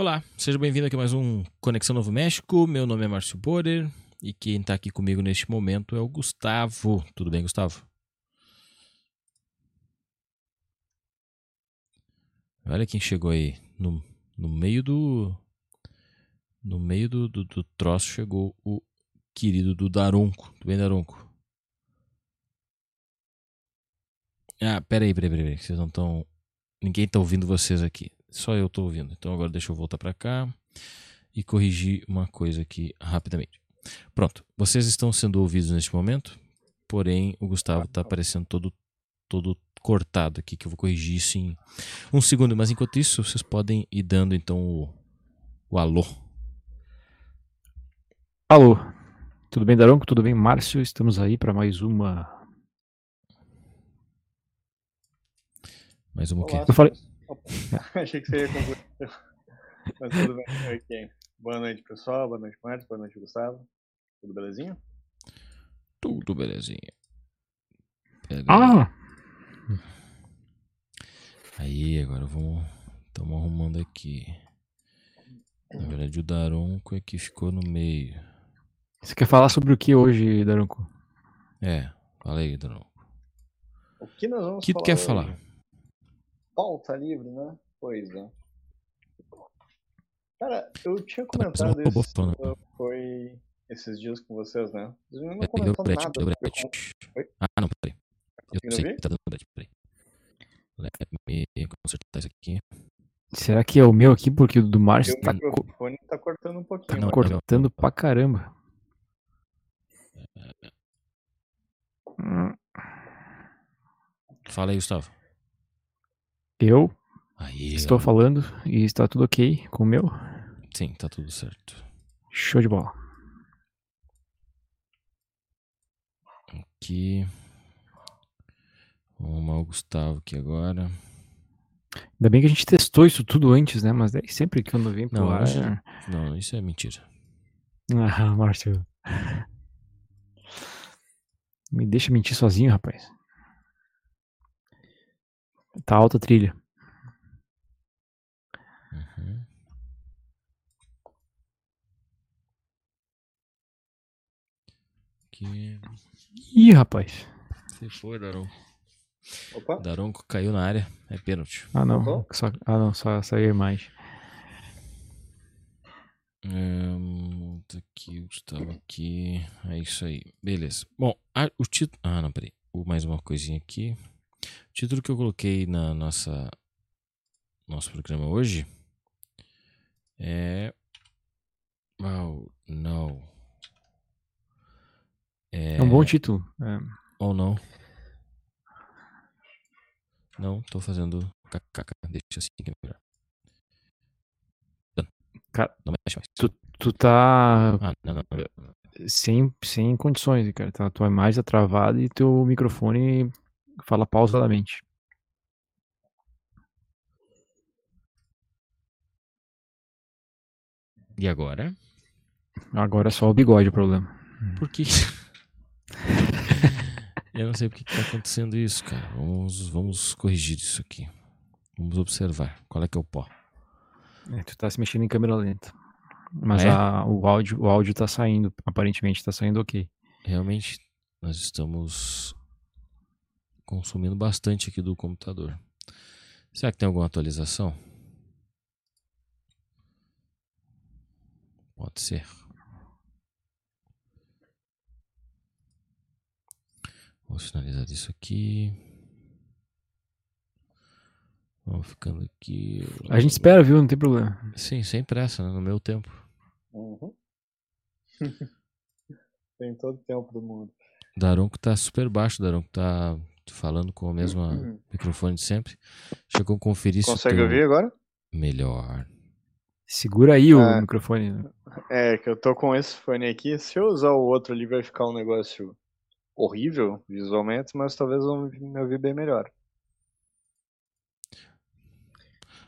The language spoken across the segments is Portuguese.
Olá, seja bem-vindo aqui a mais um Conexão Novo México. Meu nome é Márcio Borer e quem está aqui comigo neste momento é o Gustavo. Tudo bem, Gustavo? Olha quem chegou aí. No, no meio do. No meio do, do, do troço chegou o querido do Daronco. Tudo bem, Daronco? Ah, peraí, peraí, peraí. Vocês não estão. Ninguém está ouvindo vocês aqui. Só eu estou ouvindo. Então agora deixa eu voltar para cá e corrigir uma coisa aqui rapidamente. Pronto, vocês estão sendo ouvidos neste momento, porém o Gustavo está aparecendo todo, todo cortado aqui, que eu vou corrigir isso em um segundo. Mas enquanto isso, vocês podem ir dando então o, o alô. Alô, tudo bem, Daronco? Tudo bem, Márcio? Estamos aí para mais uma. Mais uma o quê? Eu falei. Achei que você ia concluir. Mas tudo bem. Ok. Boa noite, pessoal. Boa noite, Márcio. Boa noite, Gustavo. Tudo belezinha? Tudo belezinha. Pega Ah! Aí, agora vamos. Estamos arrumando aqui. Na verdade, o Daronco é que ficou no meio. Você quer falar sobre o que hoje, Daronco? É, fala aí, Daronco. O que nós vamos O que tu falar quer hoje? falar? Pauta livre, né? Pois é. Cara, eu tinha Tá comentado isso falando. quando foi esses dias com vocês, né? Vocês não brete, nada brete. como- Oi? Ah, não, peraí. Eu conseguindo sei ouvir? que tá dando brete, peraí. Let me consertar isso aqui. Será que é o meu aqui? Porque o do Márcio Meu tá microfone tá cortando um pouquinho. Não, mas- cortando pra caramba. Fala aí, Gustavo. Eu Aí, estou galera. falando e está tudo ok com o meu? Sim, tá tudo certo. Show de bola. Aqui. Vamos arrumar o Gustavo aqui agora. Ainda bem que a gente testou isso tudo antes, né? Mas daí sempre que quando vem pro Não, ar. hoje- Não, isso é mentira. Ah, Márcio. Me deixa mentir sozinho, rapaz. Tá alta a trilha. Uhum. Aqui. Ih, rapaz. Se for, Daronco. Opa, Daronco caiu na área. É pênalti. Ah, não. Só, ah, não. Só saiu a imagem. Hum, tá aqui, o Gustavo aqui. É isso aí. Beleza. Bom, a- o título. Ah, não, peraí. O- Mais uma coisinha aqui. O título que eu coloquei na nossa. Nosso programa hoje é. Oh, não. É. É um bom título. É. Ou não. Não, tô fazendo kkk. Deixa assim que é melhor. Cara, Não mexe mais. tu, tu tá Ah, não, não. sem, sem condições, cara. Tá, tua imagem tá travada e teu microfone fala pausadamente. E agora? Agora é só o bigode o problema. Por que? Eu não sei porque que tá acontecendo isso, cara. Vamos, vamos corrigir isso aqui. Vamos observar. Qual é que é o pó? É, tu tá se mexendo em câmera lenta. Mas Ah, é? a- o, áudio, o áudio tá saindo. Aparentemente tá saindo ok. Realmente, nós estamos consumindo bastante aqui do computador. Será que tem alguma atualização? Pode ser. Vamos finalizar isso aqui. Vamos ficando aqui. A gente espera, viu? Não tem problema. Sim, sem pressa, né? no meu tempo. Uhum. Tem todo o tempo do mundo. Daronco tá super baixo, Daronco tá. Falando com o mesmo microfone de sempre. Chegou a conferir se o Consegue ouvir agora? melhor. Segura aí o Ah. microfone. né? É, que eu tô com esse fone aqui. Se eu usar o outro ali, vai ficar um negócio horrível visualmente, mas talvez eu me ouvir bem melhor.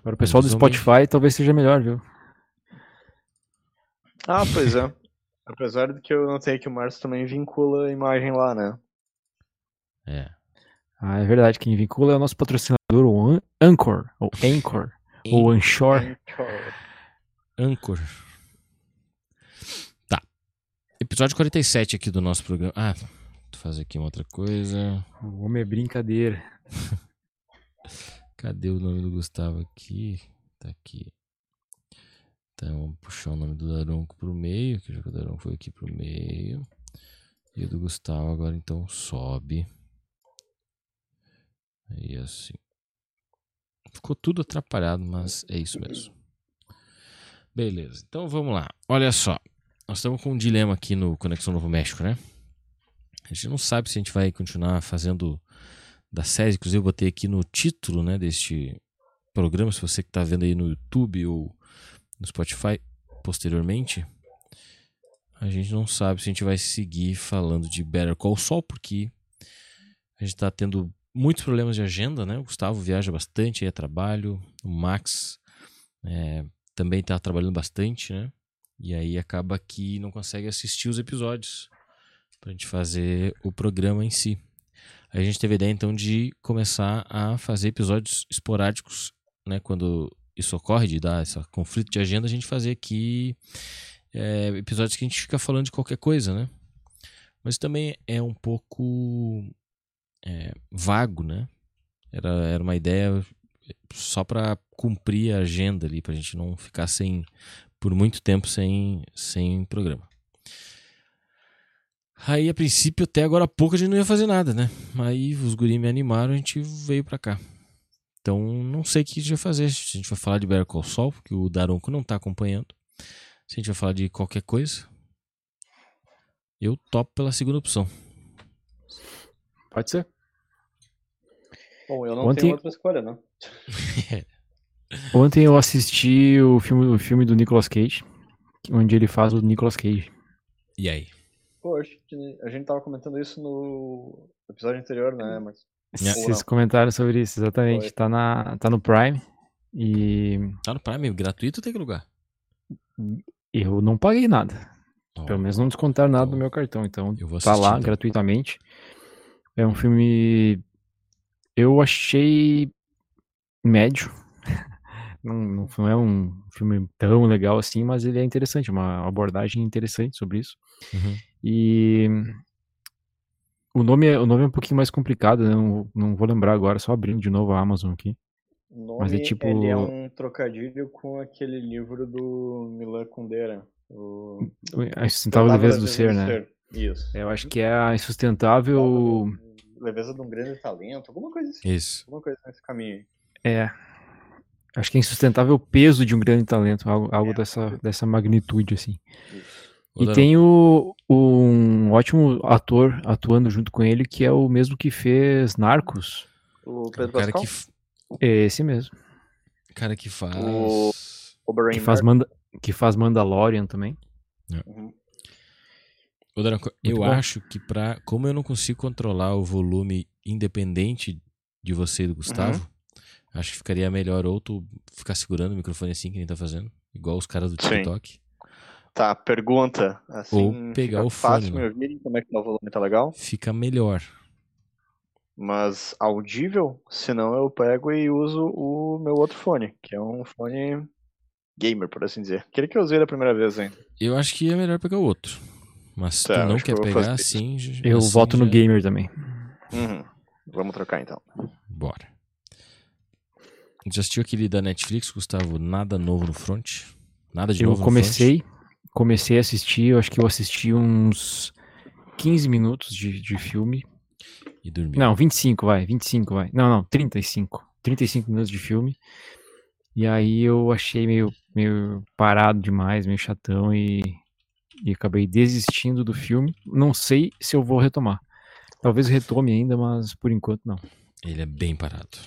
Para o pessoal do Spotify, talvez seja melhor, viu? Ah, pois é. Apesar de que eu notei que o Márcio também vincula a imagem lá, né? É. Ah, é verdade. Quem vincula é o nosso patrocinador, o An- Anchor, ou Anchor, ou Anchor. Anchor. Tá. Episódio 47 aqui do nosso programa. Ah, vou fazer aqui uma outra coisa. O homem é brincadeira. Cadê o nome do Gustavo aqui? Tá aqui. Então, vamos puxar o nome do Daronco pro meio, que já que o Daronco foi aqui pro meio. E o do Gustavo agora então sobe. Aí assim. Ficou tudo atrapalhado, mas é isso mesmo. Beleza, então vamos lá. Olha só, nós estamos com um dilema aqui no Conexão Novo México, né? A gente não sabe se a gente vai continuar fazendo da série, inclusive eu botei aqui no título né, deste programa, se você que está vendo aí no YouTube ou no Spotify posteriormente, a gente não sabe se a gente vai seguir falando de Better Call Saul, porque a gente está tendo muitos problemas de agenda, né? O Gustavo viaja bastante aí a trabalho, o Max é, também está trabalhando bastante, né? E aí acaba que não consegue assistir os episódios para a gente fazer o programa em si. A gente teve a ideia então de começar a fazer episódios esporádicos, né? Quando isso ocorre, de dar esse conflito de agenda, a gente fazer aqui é, episódios que a gente fica falando de qualquer coisa, né? Mas também é um pouco é, vago, né? Era, era uma ideia só para cumprir a agenda ali, para a gente não ficar sem por muito tempo sem, sem programa. Aí, a princípio, até agora pouco a gente não ia fazer nada, né? Aí os guri me animaram, a gente veio pra cá. Então, não sei o que a gente vai fazer. Se a gente vai falar de Better Call Saul, porque o Daronco não tá acompanhando. Se a gente vai falar de qualquer coisa. Eu topo pela segunda opção. Pode ser. Bom, eu não Ontem- tenho outra escolha, né? Ontem eu assisti o filme, o filme do Nicolas Cage, onde ele faz o Nicolas Cage. E aí? Pô, acho que a gente tava comentando isso no episódio anterior, né? Mas É. Vocês comentaram sobre isso, exatamente. Foi. Tá, na, tá no Prime. E Tá no Prime, gratuito ou tem que lugar? eu não paguei nada. Ó, Pelo menos não descontaram nada do meu cartão. Então Eu vou tá lá então. É um filme. Eu achei médio. Não, não, não é um filme tão legal assim, mas ele é interessante, uma abordagem interessante sobre isso. Uhum. E o nome, é- o nome é um pouquinho mais complicado, né? Não, não vou lembrar agora, só abrindo de novo a Amazon aqui. o nome Mas é tipo- ele é um trocadilho com aquele livro do Milan Kundera. O A Insustentável Leveza do Ser, né? Isso. Eu acho que é a insustentável. Leveza de um grande talento, alguma coisa assim. Isso. Alguma coisa nesse caminho aí. É. Acho que é insustentável peso de um grande talento, algo, algo É. dessa, dessa magnitude, assim. Isso. E tem o, o- um ótimo ator atuando junto com ele, que é o mesmo que fez Narcos. O o Pedro cara Pascal? que, É esse mesmo. cara que faz. O- O Que faz, Manda, que faz Mandalorian também. Uhum. Ô, Muito eu bom. acho que pra. Como eu não consigo controlar o volume independente de você e do Gustavo, Uhum. acho que ficaria melhor ou tu ficar segurando o microfone assim que nem tá fazendo, igual os caras do Sim. TikTok. Tá, pergunta. Assim, Ou pegar o fácil fone, me né? ouvirem, como é que tá o volume, tá legal? Fica melhor. Mas audível, senão eu pego e uso o meu outro fone, que é um fone gamer, por assim dizer. Aquele que eu usei da primeira vez ainda. Eu acho que é melhor pegar o outro. Mas se Tá, tu não quer eu pegar assim. Eu assim voto no já- gamer também. Uhum. Vamos trocar então. Bora. Já assistiu aquele da Netflix, Gustavo? Nada novo no front? Nada de Eu novo no comecei, comecei a assistir, eu acho que eu assisti uns 15 minutos de, de filme. front? E dormiu. Não, 25, vai, 25, vai. Não, não, 35. 35 minutos de filme. E aí eu achei meio, meio parado demais, meio chatão e, e acabei desistindo do filme. Não sei se eu vou retomar. Talvez retome ainda, mas por enquanto não. Ele é bem parado.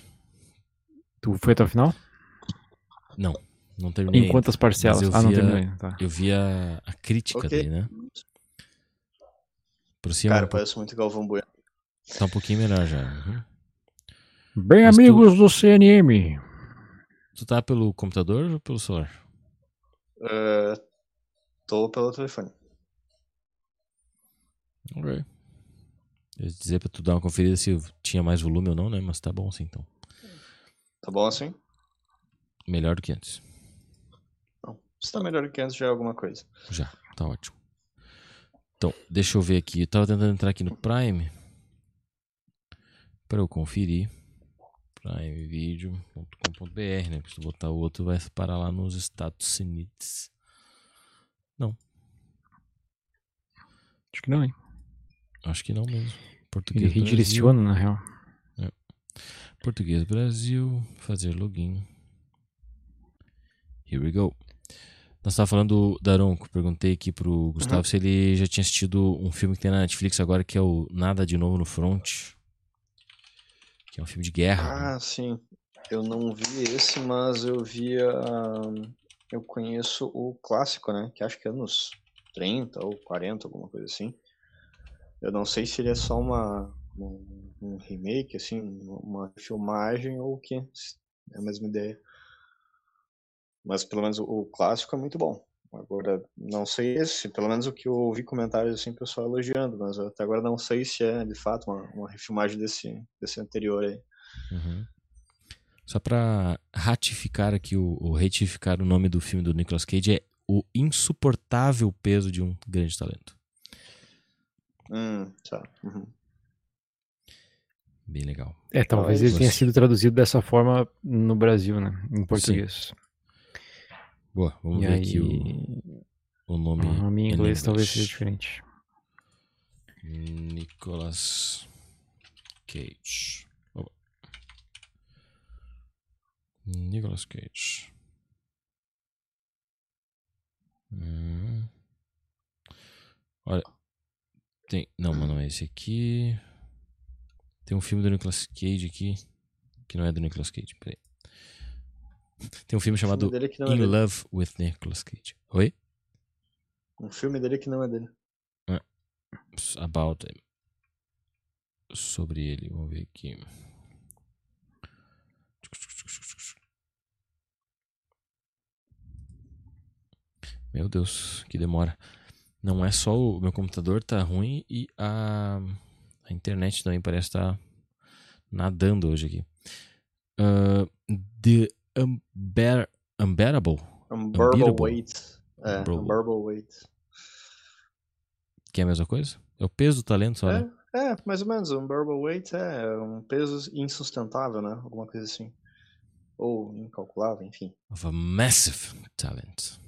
Tu foi até o final? Não, não terminei. Em quantas parcelas? Eu Ah, não ainda. Tá. Eu vi a, a crítica Ok. dele, né? Por cima, Cara, parece muito Galvão Bueno. tá um pouquinho melhor já. Uhum. Bem, Mas tu- amigos do CNM. Tu tá pelo computador ou pelo celular? É, tô pelo telefone. Ok. Eu ia dizer pra tu dar uma conferida se tinha mais volume ou não, né? Mas tá bom assim, então. Tá bom assim? Melhor do que antes. Não. Se tá melhor que antes já é alguma coisa. Já, tá ótimo. Então, deixa eu ver aqui. Eu tava tentando entrar aqui no Prime. Pra eu conferir. Primevideo.com.br, né? Porque se tu botar o outro, vai parar lá nos Estados Unidos. Acho que não, hein? Acho que não mesmo. Ele Português Brasil. redireciona, na real. Português Brasil, fazer login. Here we go. Nós estávamos falando do Daronco. Perguntei aqui pro Gustavo Uhum. se ele já tinha assistido um filme que tem na Netflix agora que é o Nada de Novo no Front. Que é um filme de guerra. né? Ah, sim. Eu não vi esse, mas eu via. Eu conheço o clássico, né? Que acho que é anos 30 ou 40, alguma coisa assim. Eu não sei se ele é só uma, um, um remake, assim, uma filmagem ou o que. É a mesma ideia. Mas pelo menos o, clássico é muito bom. Agora, não sei esse, pelo menos o que eu ouvi comentários assim, pessoal elogiando, mas até agora não sei se é de fato uma, uma refilmagem desse, desse anterior aí. Uhum. Só pra ratificar aqui, o, o retificar o nome do filme do Nicolas Cage é O Insuportável Peso de um Grande Talento. Hum, tá. Uhum. Bem legal. É, talvez ele tenha sido traduzido dessa forma no Brasil, né? Em português. Boa, vamos e ver aí, aqui o, o nome. o nome em inglês talvez seja diferente. Nicolas Cage. Opa. Nicolas Cage. Hum. Olha. Tem. Não, mas não é esse aqui. Tem um filme do Nicolas Cage aqui. Que não é do Nicolas Cage. Peraí. Tem um filme chamado filme é In. Love with Nicolas Cage. Oi? Um filme dele que não é dele. about him. Sobre ele, vamos ver aqui. Meu Deus, que demora. Não é só o meu computador tá ruim e a, a internet também parece estar nadando hoje aqui. Ah, the Unbear, Unbearable, Unbearable. Weight. É, Unbearable. Weight. que é a mesma coisa? É o peso do talento só, né? É, é, mais ou menos. Unbearable Weight é um peso insustentável, né? Alguma coisa assim. Ou incalculável, enfim. Of a massive talent.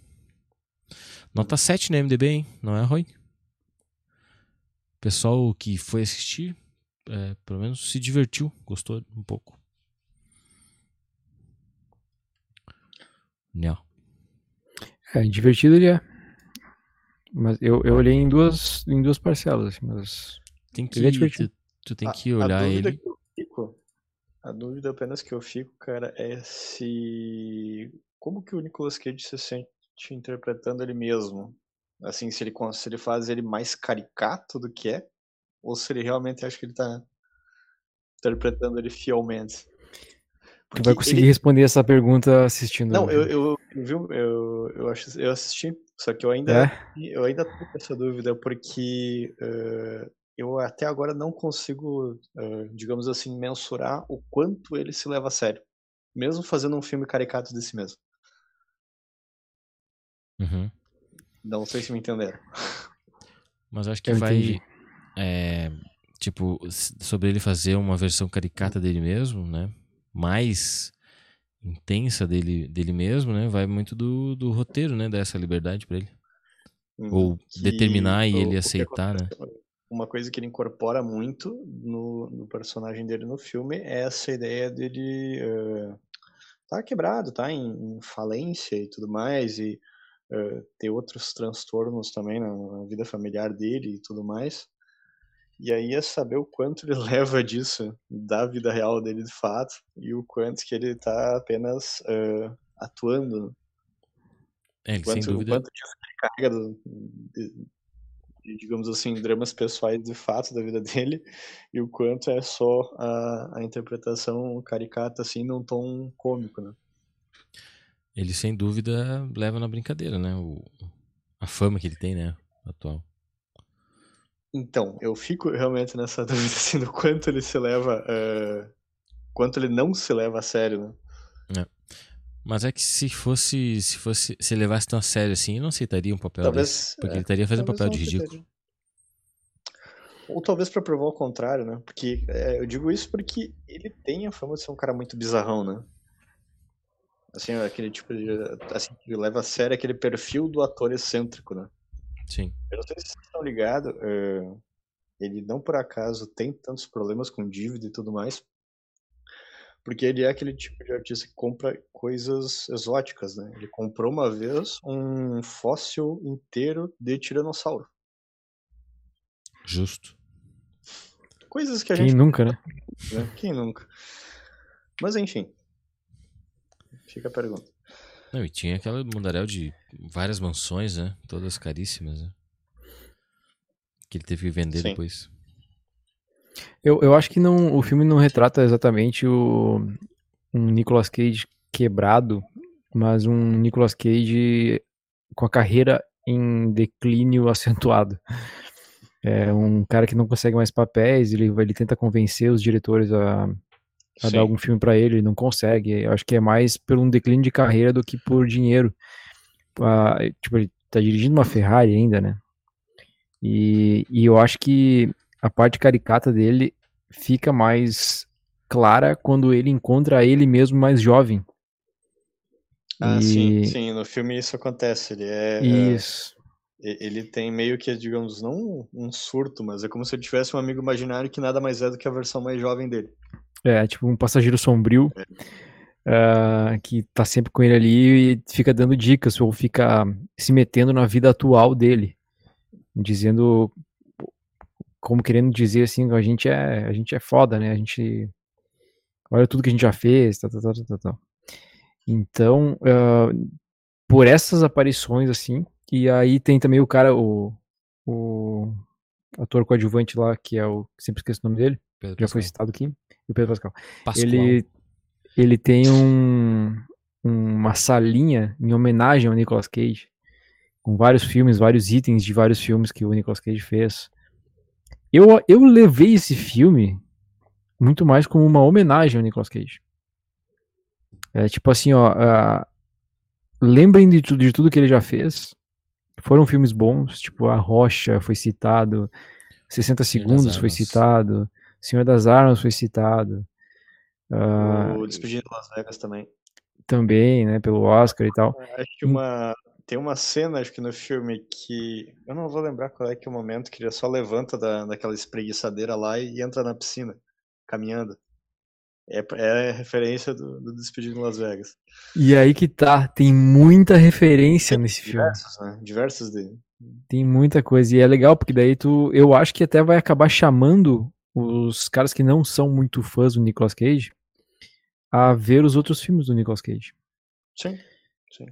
Nota 7 no MDB, hein? Não é ruim. O pessoal que foi assistir, é, pelo menos se divertiu, gostou um pouco. Não. É, divertido ele é. Mas eu, eu olhei em duas, em duas parcelas, assim, mas. Tem que, Ele é divertido. tu, tu tem A- que a olhar dúvida ele. fico- a dúvida apenas que eu fico, cara, é se. Como que o Nicolas Cage se sente interpretando ele mesmo? Assim, se ele, se ele faz ele mais caricato do que é, ou se ele realmente acha que ele tá interpretando ele fielmente. Tu vai Porque conseguir ele- responder essa pergunta assistindo. Não, o eu, eu, eu, eu, eu, acho, eu assisti, só que eu ainda, É? eu ainda tô com essa dúvida, porque eh, eu até agora não consigo, eh, digamos assim, mensurar o quanto ele se leva a sério, mesmo fazendo um filme caricato de si mesmo. Uhum. Não sei se me entenderam. Mas acho que Eu vai. é, tipo, sobre ele fazer uma versão caricata dele mesmo, né? Mais intensa dele, dele mesmo, né? Vai muito do, do roteiro, né? Dessa liberdade pra ele. Ou Uhum. Que determinar e ele aceitar, né? Uma coisa que ele incorpora muito no, no personagem dele no filme é essa ideia dele eh, tá quebrado, tá em, em falência e tudo mais, e eh, ter outros transtornos também na, na vida familiar dele e tudo mais. E aí é saber o quanto ele leva disso da vida real dele de fato e o quanto que ele tá apenas uh, atuando. É, ele, quanto, sem dúvida. O quanto disso ele carrega de, digamos assim, dramas pessoais de fato da vida dele e o quanto é só a, a interpretação caricata assim num tom cômico, né? Ele sem dúvida leva na brincadeira, né? O, a fama que ele tem, né? Atual. Então, eu fico realmente nessa dúvida assim, do quanto ele se leva. Uh, quanto ele não se leva a sério, né? É. Mas é que se fosse. Se fosse. Se levasse tão a sério assim, ele não aceitaria um papel talvez, desse. Porque é, ele estaria fazendo um papel de ridículo. Ou talvez para provar o contrário, né? Porque é, eu digo isso porque ele tem a fama de ser um cara muito bizarrão, né? Assim, aquele tipo de. Assim, que leva a sério aquele perfil do ator excêntrico, né? Sim. Eu não sei se vocês estão ligados, uh, ele não por acaso tem tantos problemas com dívida e tudo mais, porque ele é aquele tipo de artista que compra coisas exóticas, né? Ele comprou uma vez um fóssil inteiro de tiranossauro. Justo. Coisas que a Quem gente. nunca, né? né? Quem nunca? Mas enfim. Fica a pergunta. Não, e tinha aquela mundaréu de várias mansões, né? Todas caríssimas, né? Que ele teve que vender Sim. depois. Eu, eu acho que não, o filme não retrata exatamente o, um Nicolas Cage quebrado, mas um Nicolas Cage com a carreira em declínio acentuado. É um cara que não consegue mais papéis, ele, ele tenta convencer os diretores a, a dar algum filme para ele, ele não consegue. Eu acho que é mais por um declínio de carreira do que por dinheiro. Ah, tipo, ele tá dirigindo uma Ferrari ainda, né? E, e eu acho que a parte caricata dele fica mais clara quando ele encontra ele mesmo mais jovem. Ah, e... sim, sim, no filme isso acontece. Ele é. Isso. É, ele tem meio que, digamos, não um surto, mas é como se ele tivesse um amigo imaginário que nada mais é do que a versão mais jovem dele. É, tipo um passageiro sombrio uh, que tá sempre com ele ali e fica dando dicas ou fica se metendo na vida atual dele, dizendo como querendo dizer assim, a gente é, a gente é foda, né? A gente olha tudo que a gente já fez, tal, tal, tal, tal, tal. Então, uh, por essas aparições assim, e aí tem também o cara, o, o ator coadjuvante lá, que é o, sempre esqueço o nome dele, Pedro já Pascal. foi citado aqui, o Pedro Pascal. Pascoal. Ele, ele tem um, uma salinha em homenagem ao Nicolas Cage, com vários filmes, vários itens de vários filmes que o Nicolas Cage fez. Eu, eu levei esse filme muito mais como uma homenagem ao Nicolas Cage. É tipo assim, ó, uh, lembrem de tudo, de tudo que ele já fez. Foram filmes bons, tipo A Rocha foi citado, 60 Segundos foi citado, Senhor das Armas foi citado. Uh, o Despedido de Las Vegas também. Também, né, pelo Oscar e tal. Acho que uma, tem uma cena, acho que no filme, que eu não vou lembrar qual é que é o momento, que ele só levanta da, daquela espreguiçadeira lá e entra na piscina, caminhando. É, é referência do, do Despedido de Las Vegas. E aí que tá, tem muita referência tem nesse diversos, filme. Né? Diversos dele. Tem muita coisa. E é legal, porque daí tu. Eu acho que até vai acabar chamando os caras que não são muito fãs do Nicolas Cage a ver os outros filmes do Nicolas Cage. Sim, sim.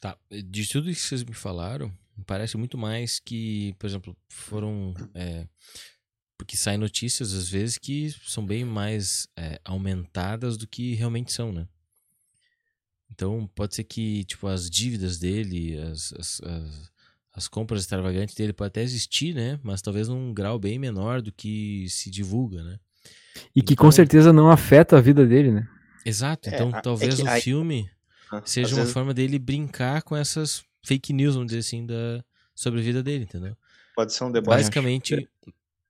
Tá, de tudo isso que vocês me falaram, parece muito mais que, por exemplo, foram. É, porque saem notícias às vezes que são bem mais é, aumentadas do que realmente são, né? Então pode ser que tipo as dívidas dele, as, as, as as compras extravagantes dele pode até existir, né? Mas talvez num grau bem menor do que se divulga, né? E que então, com certeza não afeta a vida dele, né? Exato. Então é, talvez é que, o filme ah, seja uma vezes... forma dele brincar com essas fake news, vamos dizer assim, da, sobre a vida dele, entendeu? Pode ser um debate. Basicamente,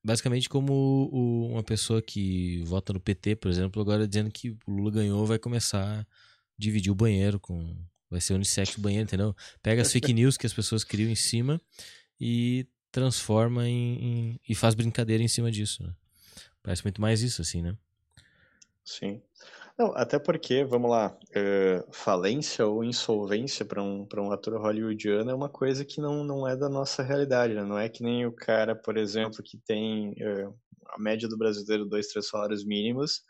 basicamente como o, uma pessoa que vota no PT, por exemplo, agora dizendo que o Lula ganhou, vai começar a dividir o banheiro com Vai ser unissex o banheiro, entendeu? Pega as fake news que as pessoas criam em cima e transforma em, em e faz brincadeira em cima disso. Né? Parece muito mais isso, assim, né? Sim. Não, até porque, vamos lá, eh, falência ou insolvência para um, um ator hollywoodiano é uma coisa que não, não é da nossa realidade, né? Não é que nem o cara, por exemplo, que tem eh, a média do brasileiro dois, três salários mínimos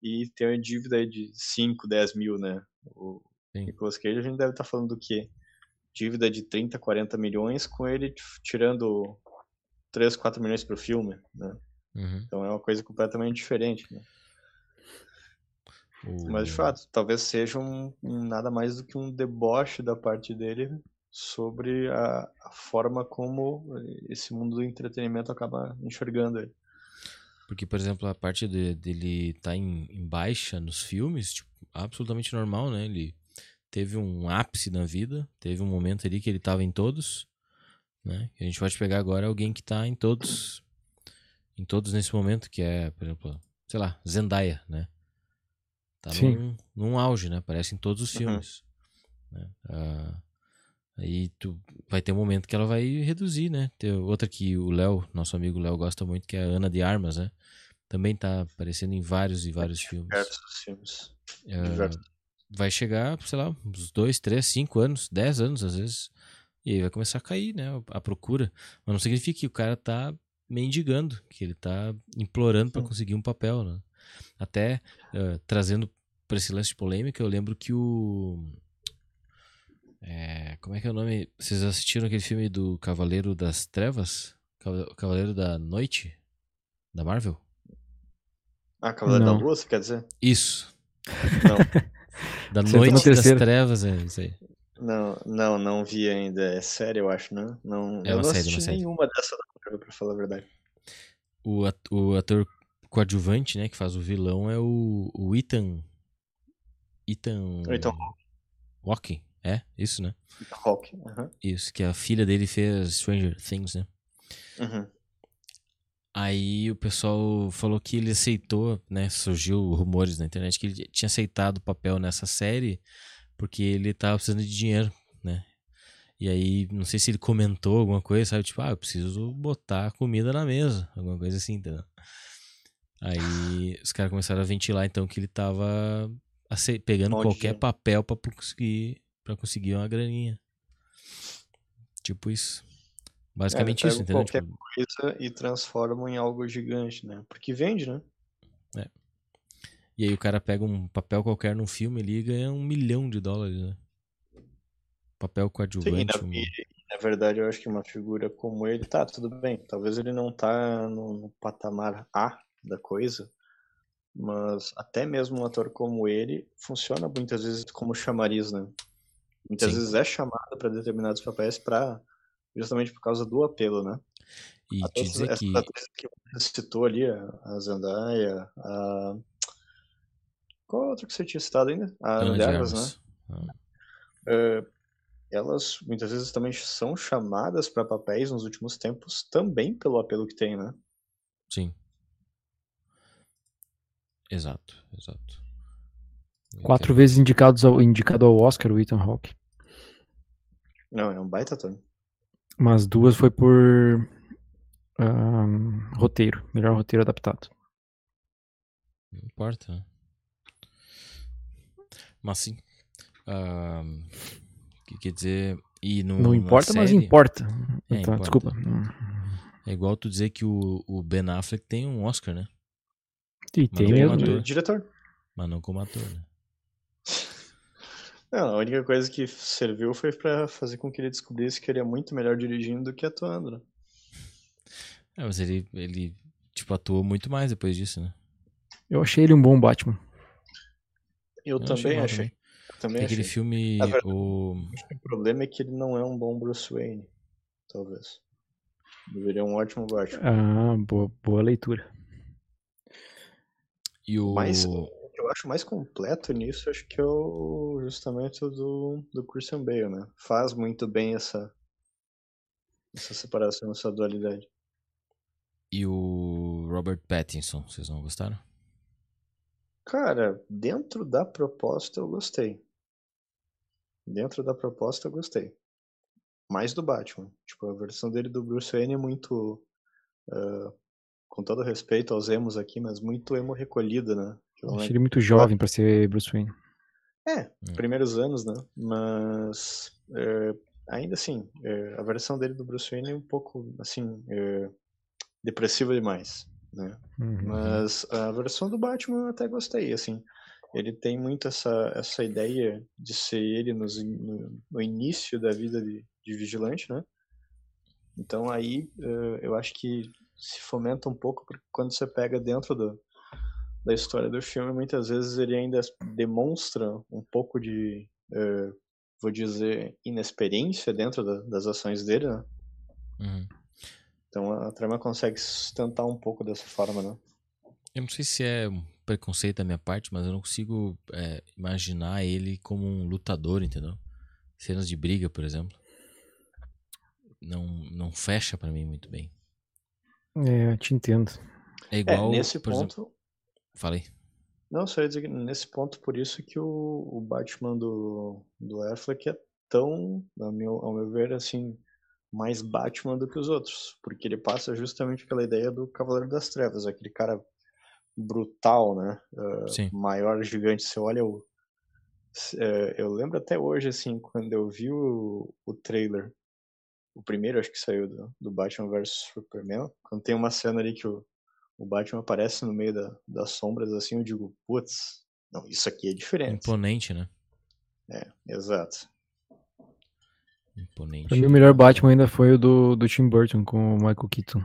e tem uma dívida de 5, 10 mil, né? O Sim. Nicolas Cage, a gente deve estar falando do quê? Dívida de 30, 40 milhões, com ele tirando 3, 4 milhões pro filme, né? Uhum. Então é uma coisa completamente diferente, né? O- Mas de fato, talvez seja um, um nada mais do que um deboche da parte dele sobre a, a forma como esse mundo do entretenimento acaba enxergando ele. Porque, por exemplo, a parte de- dele tá em, em baixa nos filmes, tipo, absolutamente normal, né? Ele teve um ápice na vida, teve um momento ali que ele tava em todos, né? Que a gente pode pegar agora alguém que tá em todos, em todos nesse momento, que é, por exemplo, sei lá, Zendaya, né? Tá Sim. num, num auge, né? Aparece em todos os Uhum. filmes. né? Ah, aí tu vai ter um momento que ela vai reduzir, né? Tem outra que o Léo, nosso amigo Léo, gosta muito, que é a Ana de Armas, né? Também tá aparecendo em vários e vários filmes. Diversos filmes. Ah, Diversos. Vai chegar, sei lá, uns dois, três, cinco anos, dez anos às vezes. E aí vai começar a cair, né? A procura. Mas não significa que o cara tá mendigando, que ele tá implorando para conseguir um papel, né? Até ah, trazendo para esse lance de polêmica, eu lembro que o. é, como é que é o nome? Vocês assistiram aquele filme do Cavaleiro das Trevas? Cava- Cavaleiro da Noite? Da Marvel? Ah, Cavaleiro Não. da Lua, você quer dizer? Isso. Não, Da Noite no das terceiro. Trevas, é isso aí. não, não, não vi ainda. É série, eu acho, né? Não, É eu não série, assisti uma série. nenhuma dessa da pra falar a verdade. O, at- o ator coadjuvante, né, que faz o vilão é o, o Ethan. Ethan. Ethan Hawke. É, isso, né? Rock. Uhum. Isso, que a filha dele fez Stranger Things, né? Uhum. Aí o pessoal falou que ele aceitou, né? Surgiu rumores na internet que ele tinha aceitado o papel nessa série porque ele tava precisando de dinheiro, né? E aí, não sei se ele comentou alguma coisa, sabe? Tipo, ah, eu preciso botar comida na mesa, alguma coisa assim, entendeu? Aí os caras começaram a ventilar então que ele tava pegando Onde qualquer papel pra conseguir, pra conseguir uma graninha. Tipo isso. Basicamente É, isso, entendeu? qualquer Tipo, Coisa e transformam em algo gigante, né? Porque vende, né? E aí o cara pega um papel qualquer num filme ali e ganha um milhão de dólares, né? Papel Sim, coadjuvante. na, um- e, na verdade, eu acho que uma figura como ele, tá, tudo bem. Talvez ele não tá no, no patamar A da coisa, mas até mesmo um ator como ele funciona muitas vezes como chamariz, né? Muitas Sim. vezes é chamado para determinados papéis para justamente por causa do apelo, né? E Até dizer essas que. atrizes que você citou ali, a, Zendaya, a... Qual outra que você tinha citado ainda? A Ana de Armas, né? Ah, elas muitas vezes também são chamadas para papéis nos últimos tempos também pelo apelo que tem, né? Sim. Exato, exato. Quatro quero- vezes indicados ao, indicado ao Oscar, o Ethan Hawke. Não, é um baita ator. Mas duas foi por ahn, roteiro. Melhor roteiro adaptado. Não importa? Mas sim. ah, que quer dizer. E no, Não importa, mas série, importa. É, Então, importa. desculpa. É igual tu dizer que o, o Ben Affleck tem um Oscar, né? E tem Mandou mesmo. ator. Diretor. Mas não como ator, né? Não, a única coisa que serviu foi para fazer com que ele descobrisse que ele é muito melhor dirigindo do que atuando, né? É, mas ele, ele, tipo, atuou muito mais depois disso, né? Eu achei ele um bom Batman. Eu, Eu achei também achei. Eu também aquele achei. filme. Verdade- O... Acho que o problema é que ele não é um bom Bruce Wayne, talvez. Deveria um ótimo Batman. Ah, boa, boa leitura. E o. Mas acho mais completo nisso, acho que é o justamente o do, do Christian Bale, né? Faz muito bem essa, essa separação, essa dualidade. E o Robert Pattinson, vocês não gostaram? Cara, dentro da proposta eu gostei. Dentro da proposta eu gostei. Mais do Batman. Tipo, a versão dele do Bruce Wayne é muito. ah, com todo respeito aos emos aqui, mas muito emo recolhida, né? Eu Achei ele muito jovem pra ser Bruce Wayne. É, Hum. primeiros anos, né? Mas é, ainda assim, é, a versão dele do Bruce Wayne é um pouco assim é, depressiva demais, né? Uhum. Mas a versão do Batman eu até gostei, assim. Ele tem muito essa, essa ideia de ser ele nos in- no, no início da vida de, de vigilante, né? Então aí eh, eu acho que se fomenta um pouco porque quando você pega dentro do, da história do filme, muitas vezes ele ainda demonstra um pouco de, eh, vou dizer, inexperiência dentro da- das ações dele, né? Uhum. Então a trama consegue sustentar um pouco dessa forma, né? Eu não sei se é um preconceito da minha parte, mas eu não consigo é, imaginar ele como um lutador, entendeu? Cenas de briga, por exemplo. Não, não fecha pra mim muito bem. É, eu te entendo. É É, igual. nesse por ponto, exemplo, falei. Não, só ia dizer que nesse ponto, por isso que o, o Batman do, do Affleck é tão, ao meu, ao meu ver, assim, mais Batman do que os outros. Porque ele passa justamente pela ideia do Cavaleiro das Trevas, aquele cara brutal, né? Sim. maior, gigante. Você olha o. eh, eu lembro até hoje, assim, quando eu vi o, o trailer, o primeiro acho que saiu do, do Batman vs Superman, quando tem uma cena ali que o, o Batman aparece no meio da, das sombras, assim, eu digo, putz, não, isso aqui é diferente. Imponente, né? É, exato. Imponente. Pra mim, o melhor Batman ainda foi o do, do Tim Burton com o Michael Keaton.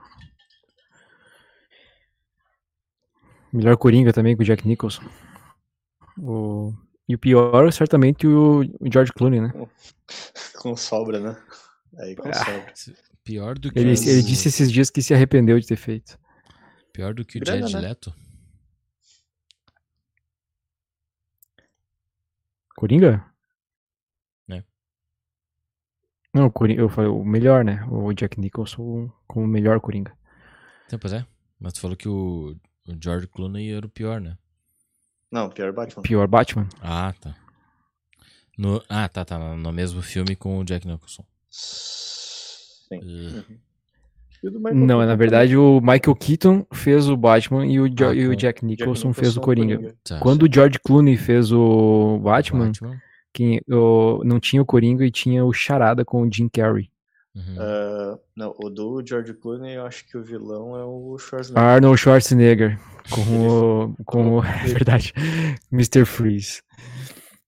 Melhor Coringa também com o Jack Nicholson. O... E o pior, certamente, o, George Clooney, né? Com sobra, né? Aí com Ah. sobra. Pior do que Ele, ele disse esses dias que se arrependeu de ter feito. Pior do que o Jared né? Leto. Coringa? É. Não, o Coringa, eu falei o melhor, né? O Jack Nicholson como o melhor Coringa. Então, pois é. Mas tu falou que o, o George Clooney era o pior, né? Não, pior Batman. Pior Batman? Ah, tá. No, ah, tá, tá. No mesmo filme com o Jack Nicholson. Sim. Uh, O do Michael Não, Keaton na verdade o Michael Keaton fez o Batman e o, Jo- Ah, e o com- Jack também. Jack Nicholson fez o Nicholson, Coringa. tá. Quando o George Clooney fez o Batman, Batman. quem, o, não tinha o Coringa e tinha o Charada com o Jim Carrey. Uhum. Ah, não, o do George Clooney, eu acho que o vilão é o Schwarzenegger. Arnold Schwarzenegger com o, com o, é verdade, Mr. Freeze.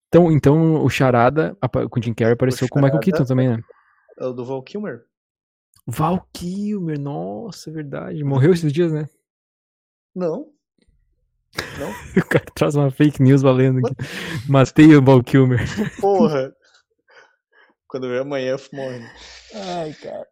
Então, então o Charada com o Jim Carrey apareceu com o Michael Keaton também, né? É o do Val Kilmer. Val Kilmer, nossa, é verdade. Morreu esses dias, né? Não. Não? O cara traz uma fake news valendo aqui. Matei o Val Kilmer. Porra. Quando vê amanhã, eu morre. Ai, cara.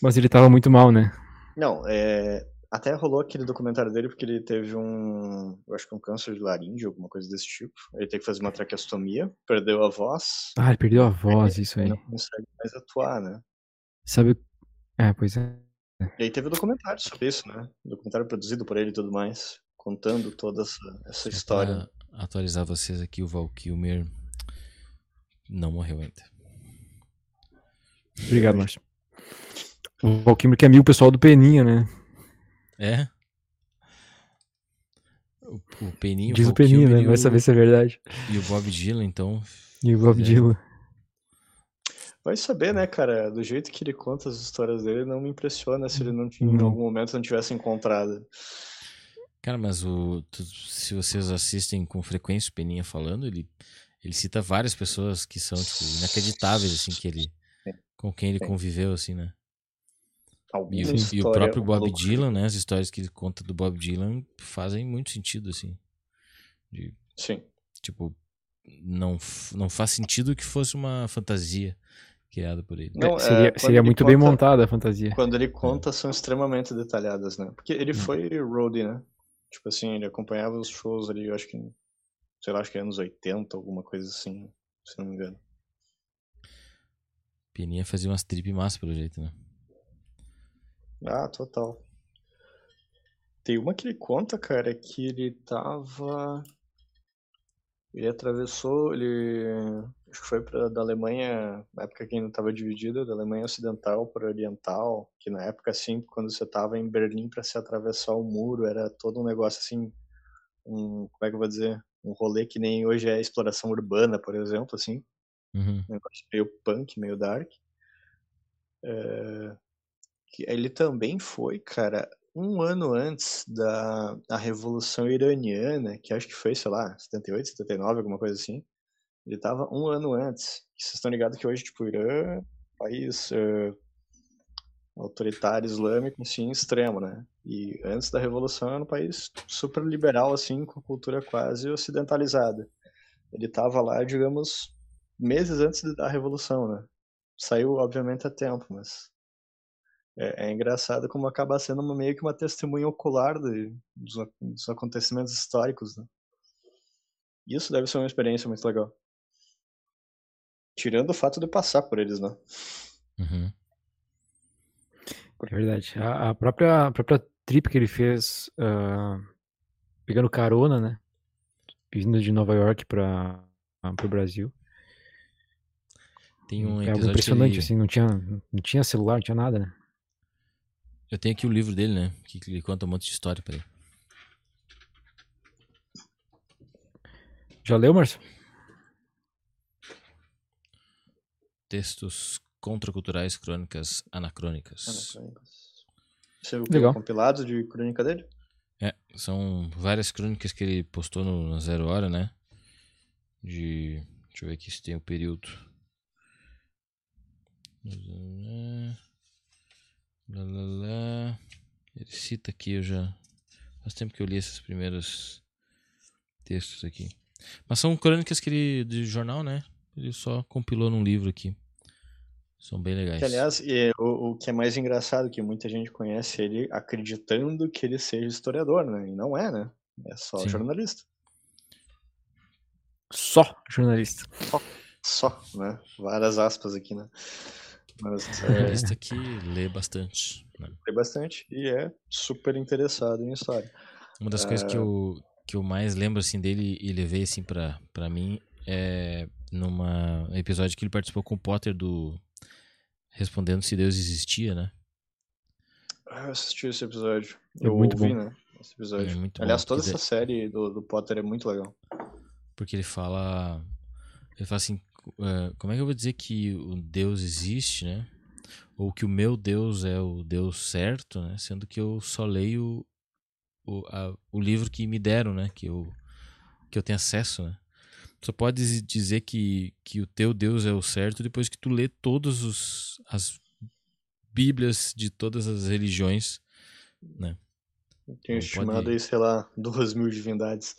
Mas ele tava muito mal, né? Não, é. Até rolou aquele documentário dele porque ele teve um. Eu acho que um câncer de laringe, alguma coisa desse tipo. Ele teve que fazer uma traqueostomia, perdeu a voz. Ah, ele perdeu a voz, isso e aí. não consegue mais atuar, né? Sabe. É, pois é. E aí teve um documentário sobre isso, né? Um documentário produzido por ele e tudo mais. Contando toda essa, essa história. pra atualizar vocês aqui, o Val Kilmer não morreu ainda. Obrigado, Márcio. O Val Kilmer que é amigo pessoal do Peninha, né? É? O, o Peninho, Diz o Peninha, né? Vai o- saber se é verdade. E o Bob Dylan, então. E o Bob É. Dylan. Vai saber, né, cara? Do jeito que ele conta as histórias dele, não me impressiona se ele não tinha, em Não. algum momento não tivesse encontrado. Cara, mas o, tu- se vocês assistem com frequência o Peninha falando, ele, ele cita várias pessoas que são tipo, inacreditáveis, assim, que ele. Com quem ele conviveu, assim, né? E, o- e o próprio Bob. Dylan, né? As histórias que ele conta do Bob Dylan fazem muito sentido, assim. De, Sim. tipo, não, não faz sentido que fosse uma fantasia criada por ele. Não, é, seria quando seria ele muito bem conta- montada a fantasia. Quando ele conta, são extremamente detalhadas, né? Porque ele Hum. foi roadie, né? Tipo assim, ele acompanhava os shows ali, eu acho que, sei lá, acho que é anos 80, alguma coisa assim, se não me engano. Peninha fazia umas trip massa, pelo jeito, né? Ah, total. Tem uma que ele conta, cara, que ele tava. Ele atravessou, ele. Acho que foi pra, da Alemanha, na época que ainda tava dividida, da Alemanha Ocidental para Oriental, que na época, assim, quando você tava em Berlim pra se atravessar o muro, era todo um negócio assim, um, como é que eu vou dizer, um rolê que nem hoje é exploração urbana, por exemplo, assim, Uhum. um negócio meio punk, meio dark. É, que ele também foi, cara, um ano antes da a Revolução Iraniana, que acho que foi, sei lá, 78, 79, alguma coisa assim. Ele tava um ano antes. Vocês estão ligados que hoje, tipo, o Irã país eh, autoritário islâmico, assim, extremo, né? E antes da Revolução era um país super liberal, assim, com cultura quase ocidentalizada. Ele tava lá, digamos, meses antes da Revolução, né? Saiu, obviamente, a tempo, mas é, é engraçado como acaba sendo uma, meio que uma testemunha ocular de, dos, dos acontecimentos históricos, né? Isso deve ser uma experiência muito legal. Tirando o fato de passar por eles, né? Uhum. É verdade. A, a própria, a própria trip que ele fez, ah, pegando carona, né? Vindo de Nova York para o Brasil. Tem um é algo impressionante, ele- assim, não tinha, não tinha celular, não tinha nada, né? Eu tenho aqui o livro dele, né? Que ele conta um monte de história pra ele. Já leu, Márcio? Textos contraculturais, crônicas anacrônicas. Você viu Legal. o compilado de crônica dele? É, são várias crônicas que ele postou no, no Zero Hora, né? De. Deixa eu ver aqui se tem o período. Lá, lá, lá. Ele cita aqui, eu já. Faz tempo que eu li esses primeiros textos aqui. Mas são crônicas que ele. de jornal, né? Ele só compilou num livro aqui. São bem legais. Que, aliás, e, o, o que é mais engraçado, que muita gente conhece ele acreditando que ele seja historiador, né? E não é, né? É só Sim. jornalista. Só jornalista. Só, né? Várias aspas aqui, né? Mas é, Jornalista que lê bastante. Né? tem bastante e é super interessado em história. Uma das coisas que eu, que eu mais lembro assim dele e levei assim pra mim é numa um episódio que ele participou com o Potter do Respondendo se Deus existia, né? Ah, Eu assisti esse episódio. É Eu muito ouvi, bom. né? Esse episódio. É muito Aliás, bom, toda essa série do, do Potter é muito legal. Porque ele fala. Ele fala assim: eh, como é que eu vou dizer que o Deus existe, né? Ou que o meu Deus é o Deus certo, né? Sendo que eu só leio o, a- o livro que me deram, né? Que eu, que eu tenho acesso, né? Só pode diz- dizer que, que o teu Deus é o certo depois que tu lê todas os, as bíblias de todas as religiões, né? Tenho Não estimado pode- aí, sei lá, duas mil divindades.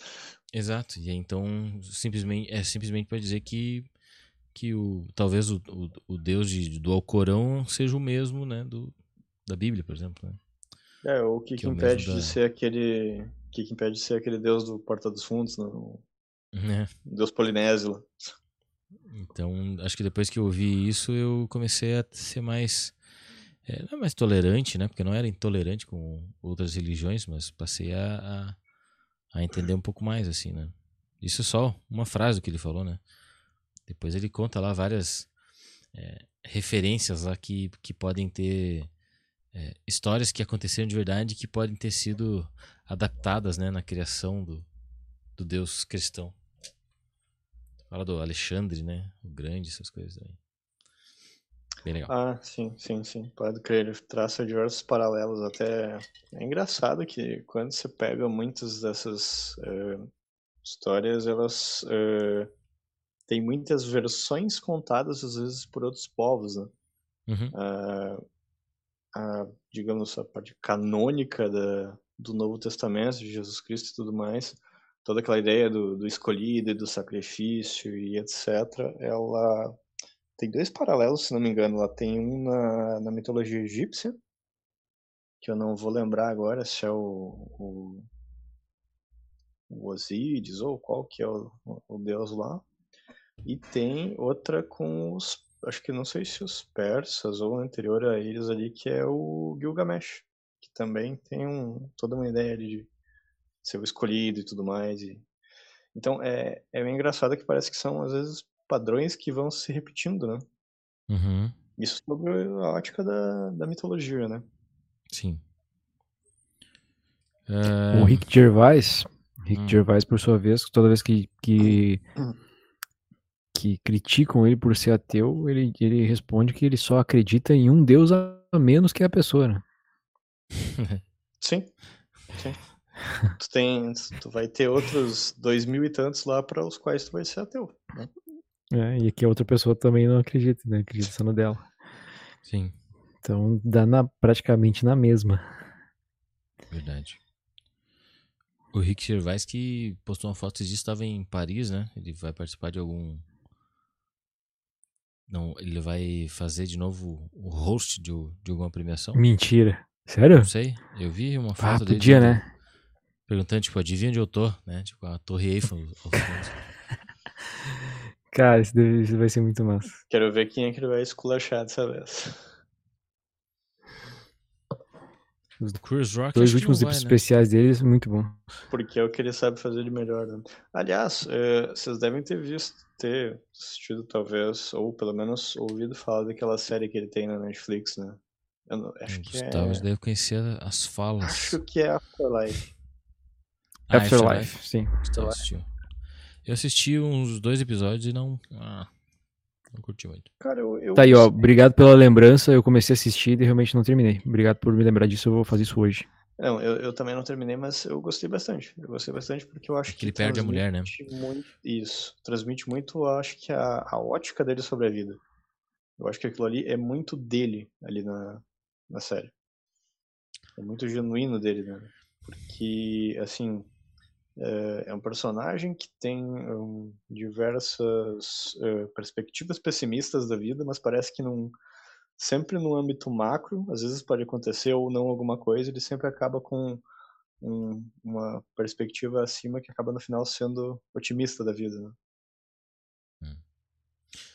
Exato. E então, simplesmente é simplesmente para dizer que que o talvez o, o, o Deus de, do Alcorão seja o mesmo, né, do da Bíblia, por exemplo, né? É, o que, Que que é o impede de da- ser aquele. O que, que impede de ser aquele deus do Porta dos Fundos? Né? Deus polinésio. lá. Então, acho que depois que eu ouvi isso, eu comecei a ser mais é, não é mais tolerante, né? Porque eu não era intolerante com outras religiões, mas passei a, a, a entender um pouco mais, assim, né? Isso é só uma frase que ele falou, né? Depois ele conta lá várias é, referências lá que, que podem ter é, histórias que aconteceram de verdade que podem ter sido adaptadas, né? Na criação do, do Deus cristão. Fala do Alexandre, né? O grande, essas coisas aí. Bem legal. Ah, sim, sim, sim. Pode crer. Ele traça diversos paralelos. Até é engraçado que quando você pega muitas dessas eh, histórias, elas eh, têm muitas versões contadas, às vezes, por outros povos, né? Uhum. a, a, digamos, a parte canônica da, do Novo Testamento, de Jesus Cristo e tudo mais, toda aquela ideia do, do escolhido e do sacrifício e etc., ela tem dois paralelos, se não me engano. Ela tem um na, na mitologia egípcia, que eu não vou lembrar agora se é o, o, o Osíris ou qual que é o, o deus lá. E tem outra com os, acho que não sei se os persas ou anterior a eles ali, que é o Gilgamesh, que também tem um, toda uma ideia de ser o escolhido e tudo mais. E... Então é, é bem engraçado que parece que são às vezes padrões que vão se repetindo, né? Uhum. Isso sobre a ótica da, da mitologia, né? Sim. É, O Rick Gervais, Rick Hum. Gervais, por sua vez, toda vez que, que, que criticam ele por ser ateu, ele, ele responde que ele só acredita em um Deus a menos que a pessoa, né? Sim. Tu, tem, tu vai ter outros dois mil e tantos lá para os quais tu vai ser ateu. né? É, e que a outra pessoa também não acredita, né? Acredita só no dela. Sim, Então dá na, praticamente na mesma. verdade. O Rick Gervais que postou uma foto dias estava em Paris, né? Ele vai participar de algum. Não, ele vai fazer de novo o host de, de alguma premiação. Mentira. Sério? Não sei. Eu vi uma Ah, foto dele. podia, né? Perguntando, tipo, adivinha onde eu tô, né? Tipo, a Torre Eiffel. Cara, isso, deve- isso vai ser muito massa. Quero ver quem é que ele vai esculachar dessa vez. Os Chris Rock dois últimos vai, né? especiais deles, muito bom. Porque é o que ele sabe fazer de melhor. Né? Aliás, eh, vocês devem ter visto, ter assistido talvez, ou pelo menos ouvido falar daquela série que ele tem na Netflix, né? Eu não- acho O que é. Gustavo deve conhecer as falas. Acho que é Afterlife. Ah, Afterlife, sim. Gustavo assistiu. Eu assisti uns dois episódios e não. Ah, não curti muito. Cara, eu. eu Tá aí, ó. gostei. Obrigado pela lembrança. Eu comecei a assistir e realmente não terminei. Obrigado por me lembrar disso. Eu vou fazer isso hoje. Não, eu, eu também não terminei, mas eu gostei bastante. Eu gostei bastante porque eu acho É que ele perde a mulher, né? transmite Muito, isso. Transmite muito, eu acho que a, a ótica dele sobre a vida. Eu acho que aquilo ali é muito dele ali na, na série. É muito genuíno dele, né? Porque, assim, é, é um personagem que tem hum, diversas eh, perspectivas pessimistas da vida, mas parece que não sempre no âmbito macro, às vezes pode acontecer ou não alguma coisa, ele sempre acaba com um- uma perspectiva acima que acaba no final sendo otimista da vida, né? Hum.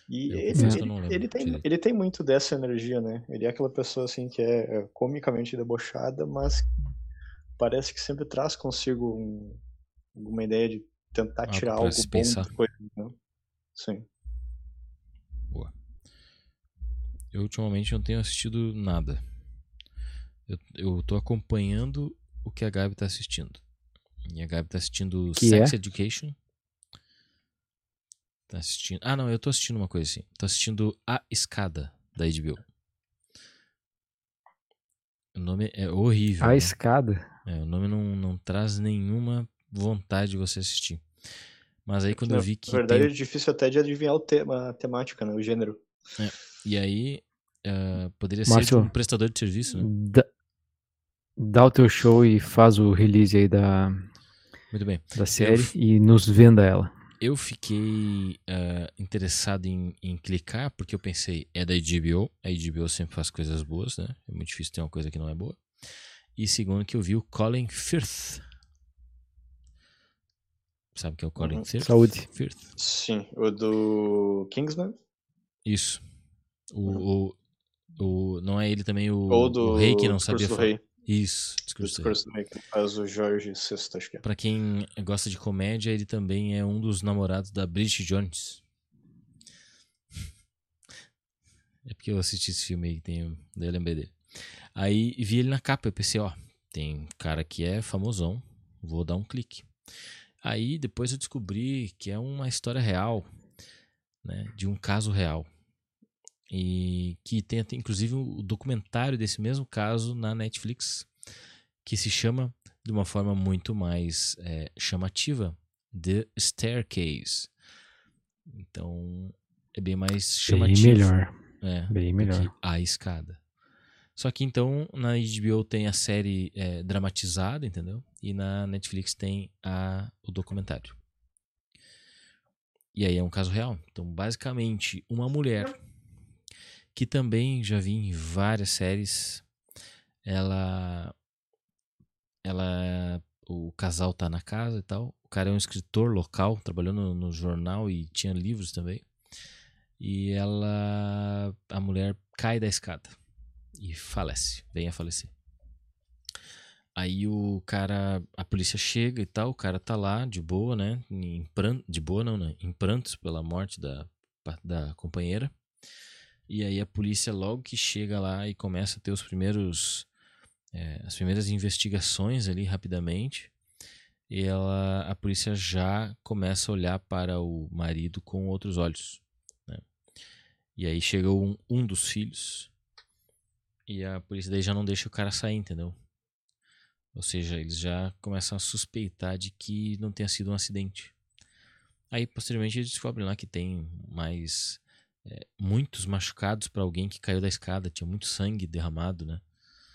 E Eu ele, ele- ele tem, direito. ele tem muito dessa energia, né? Ele é aquela pessoa assim que é, é comicamente debochada, mas parece que sempre traz consigo um- alguma ideia de tentar Algo tirar algo bom pensar. das coisas, né? Sim. Boa. Eu ultimamente não tenho assistido nada. Eu, eu tô acompanhando o que a Gabi tá assistindo. E a Gabi tá assistindo Que Sex é? Education. Tá assistindo. Ah, não, eu tô assistindo uma coisa assim. Tô assistindo A Escada da HBO. O nome é horrível. A né? escada. É, o nome não, não traz nenhuma vontade de você assistir. Mas aí quando Na eu vi que. verdade, tem- é difícil até de adivinhar o tema, a temática, né? O gênero. E aí. ah, poderia ser Márcio. tipo um prestador de serviço, né? Dá, dá o teu show e faz o release aí da, Muito bem. da série e nos venda ela. Eu fiquei ah, interessado em, em clicar porque eu pensei, é da HBO. A HBO sempre faz coisas boas, né? É muito difícil ter uma coisa que não é boa. E segundo, que eu vi o Colin Firth. Sabe o que é o Colin Uhum. Firth? Saúde. Firth. Sim, o do Kingsman Isso. O, o, o, não é ele também o, ou do o rei que não sabia do falar. Rei. Isso, discurso. Discurso do Rei, que faz o Jorge VI, acho que é. Pra quem gosta de comédia, ele também é um dos namorados da Bridget Jones. É porque eu assisti esse filme aí, tem, daí eu lembrei dele. Aí vi ele na capa, eu pensei, ó, tem um cara que é famosão, vou dar um clique. Aí depois eu descobri que é uma história real, né, de um caso real. E que tem até, inclusive o documentário desse mesmo caso na Netflix, que se chama de uma forma muito mais é, chamativa, The Staircase. Então é bem mais Bem chamativo. melhor. É, Bem melhor. a escada. Só que então na HBO tem a série é, dramatizada, entendeu? E na Netflix tem a, o documentário. E aí é um caso real. Então, basicamente, uma mulher que também já vi em várias séries, ela ela o casal tá na casa e tal. O cara é um escritor local, trabalhou no, no jornal e tinha livros também. E ela a mulher cai da escada e falece, vem a falecer. Aí o cara, a polícia chega e tal, o cara tá lá de boa, né? Em pran- de boa não, né? Em prantos pela morte da, da companheira. E aí a polícia logo que chega lá e começa a ter os primeiros é, as primeiras investigações ali rapidamente, e ela, a polícia já começa a olhar para o marido com outros olhos. Né? E aí chega um, um dos filhos e a polícia daí já não deixa o cara sair, entendeu? Ou seja, eles já começam a suspeitar de que não tenha sido um acidente. Aí, posteriormente, eles descobrem lá que tem mais é, muitos machucados para alguém que caiu da escada, tinha muito sangue derramado, né?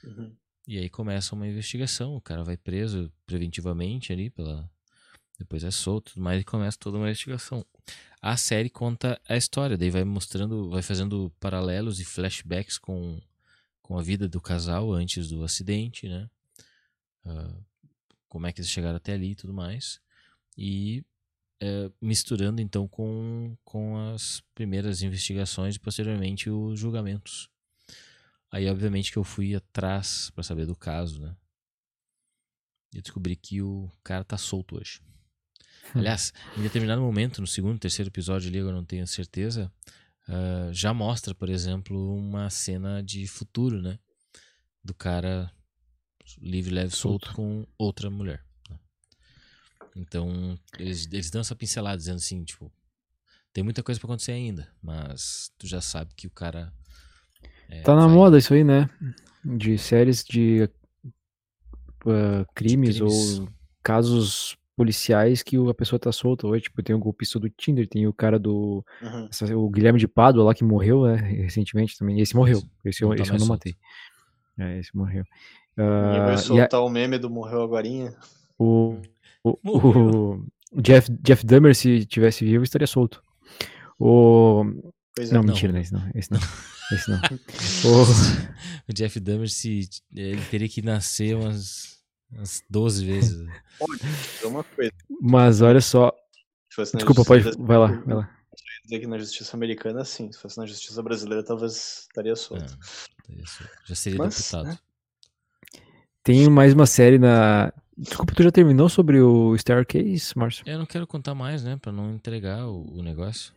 Uhum. E aí começa uma investigação, o cara vai preso preventivamente ali pela depois é solto, mas começa toda uma investigação. A série conta a história, daí vai mostrando, vai fazendo paralelos e flashbacks com, com a vida do casal antes do acidente, né? Uh, como é que eles chegaram até ali e tudo mais. E é, misturando então com, com as primeiras investigações e posteriormente os julgamentos. Aí, obviamente, que eu fui atrás para saber do caso, né? E eu descobri que o cara tá solto hoje. Aliás, em determinado momento, no segundo, terceiro episódio ali, eu não tenho certeza, uh, já mostra, por exemplo, uma cena de futuro, né? Do cara livre, leve, solto, solto com outra mulher. Né? Então, eles, eles dão essa pincelada, dizendo assim, tipo, tem muita coisa para acontecer ainda, mas tu já sabe que o cara é, tá na vai... moda isso aí, né? De séries de uh, crimes, de crimes, ou casos policiais que a pessoa tá solta. Hoje, tipo, tem o golpista do Tinder, tem o cara do. Uhum. Essa, o Guilherme de Pádua lá que morreu, né? Recentemente também. Esse morreu. Esse, não esse tá eu não matei. É, esse morreu. Uh, e vai soltar a... o meme do morreu agorinha. O, o, o, o Jeff, Jeff Dahmer, se tivesse vivo, estaria solto. O... É, não, não, mentira, não. Esse não. Esse não. Esse não. o Jeff Dahmer, se, ele teria que nascer umas, umas 12 vezes. uma coisa. Mas olha só. Desculpa, pode. Vai lá, vai lá. dizer que na justiça americana, sim. Se fosse na justiça brasileira, talvez estaria solto. É, Já seria Mas, deputado. Né? Tem mais uma série na. Desculpa, tu já terminou sobre o Staircase, Márcio? Eu não quero contar mais, né? Pra não entregar o, o negócio.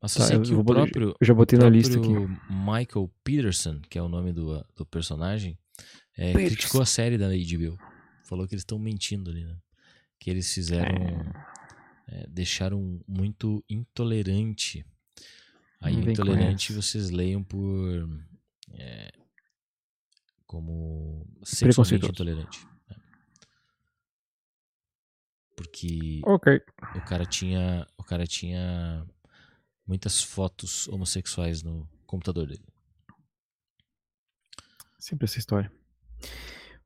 Mas tá, eu, que o próprio, eu já botei na lista aqui. Michael Peterson, que é o nome do, do personagem, é, criticou a série da HBO. Falou que eles estão mentindo ali, né? Que eles fizeram. É. É, deixaram muito intolerante. Aí, intolerante vocês leiam por. É, como sexualmente intolerante. Né? Porque okay. o cara tinha. O cara tinha muitas fotos homossexuais no computador dele. Sempre essa história.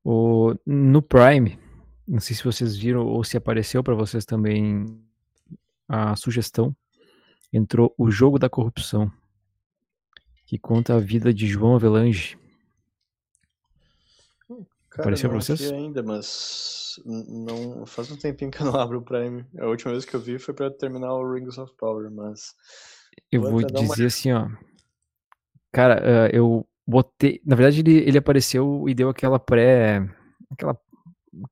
O, no Prime, não sei se vocês viram ou se apareceu para vocês também a sugestão, entrou O Jogo da Corrupção, que conta a vida de João Avelange. Cara, apareceu para vocês? ainda, mas não faz um tempinho que eu não abro o Prime. A última vez que eu vi foi para terminar o Rings of Power, mas eu vou dizer uma... assim, ó. Cara, uh, eu botei. Na verdade, ele, ele apareceu e deu aquela pré. Aquela.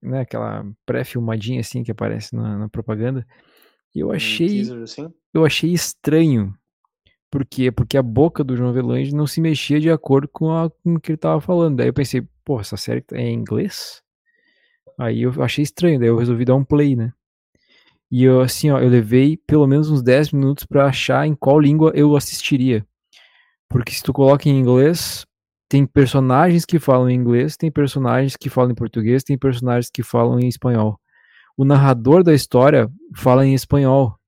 Né, aquela pré-filmadinha assim que aparece na, na propaganda. E eu achei. Um assim? Eu achei estranho. Por quê? Porque a boca do João Avelange não se mexia de acordo com, a, com o que ele tava falando. Daí eu pensei, pô, essa série é em inglês? Aí eu achei estranho, daí eu resolvi dar um play, né? E eu, assim, ó, eu levei pelo menos uns 10 minutos para achar em qual língua eu assistiria. Porque se tu coloca em inglês, tem personagens que falam em inglês, tem personagens que falam em português, tem personagens que falam em espanhol. O narrador da história fala em espanhol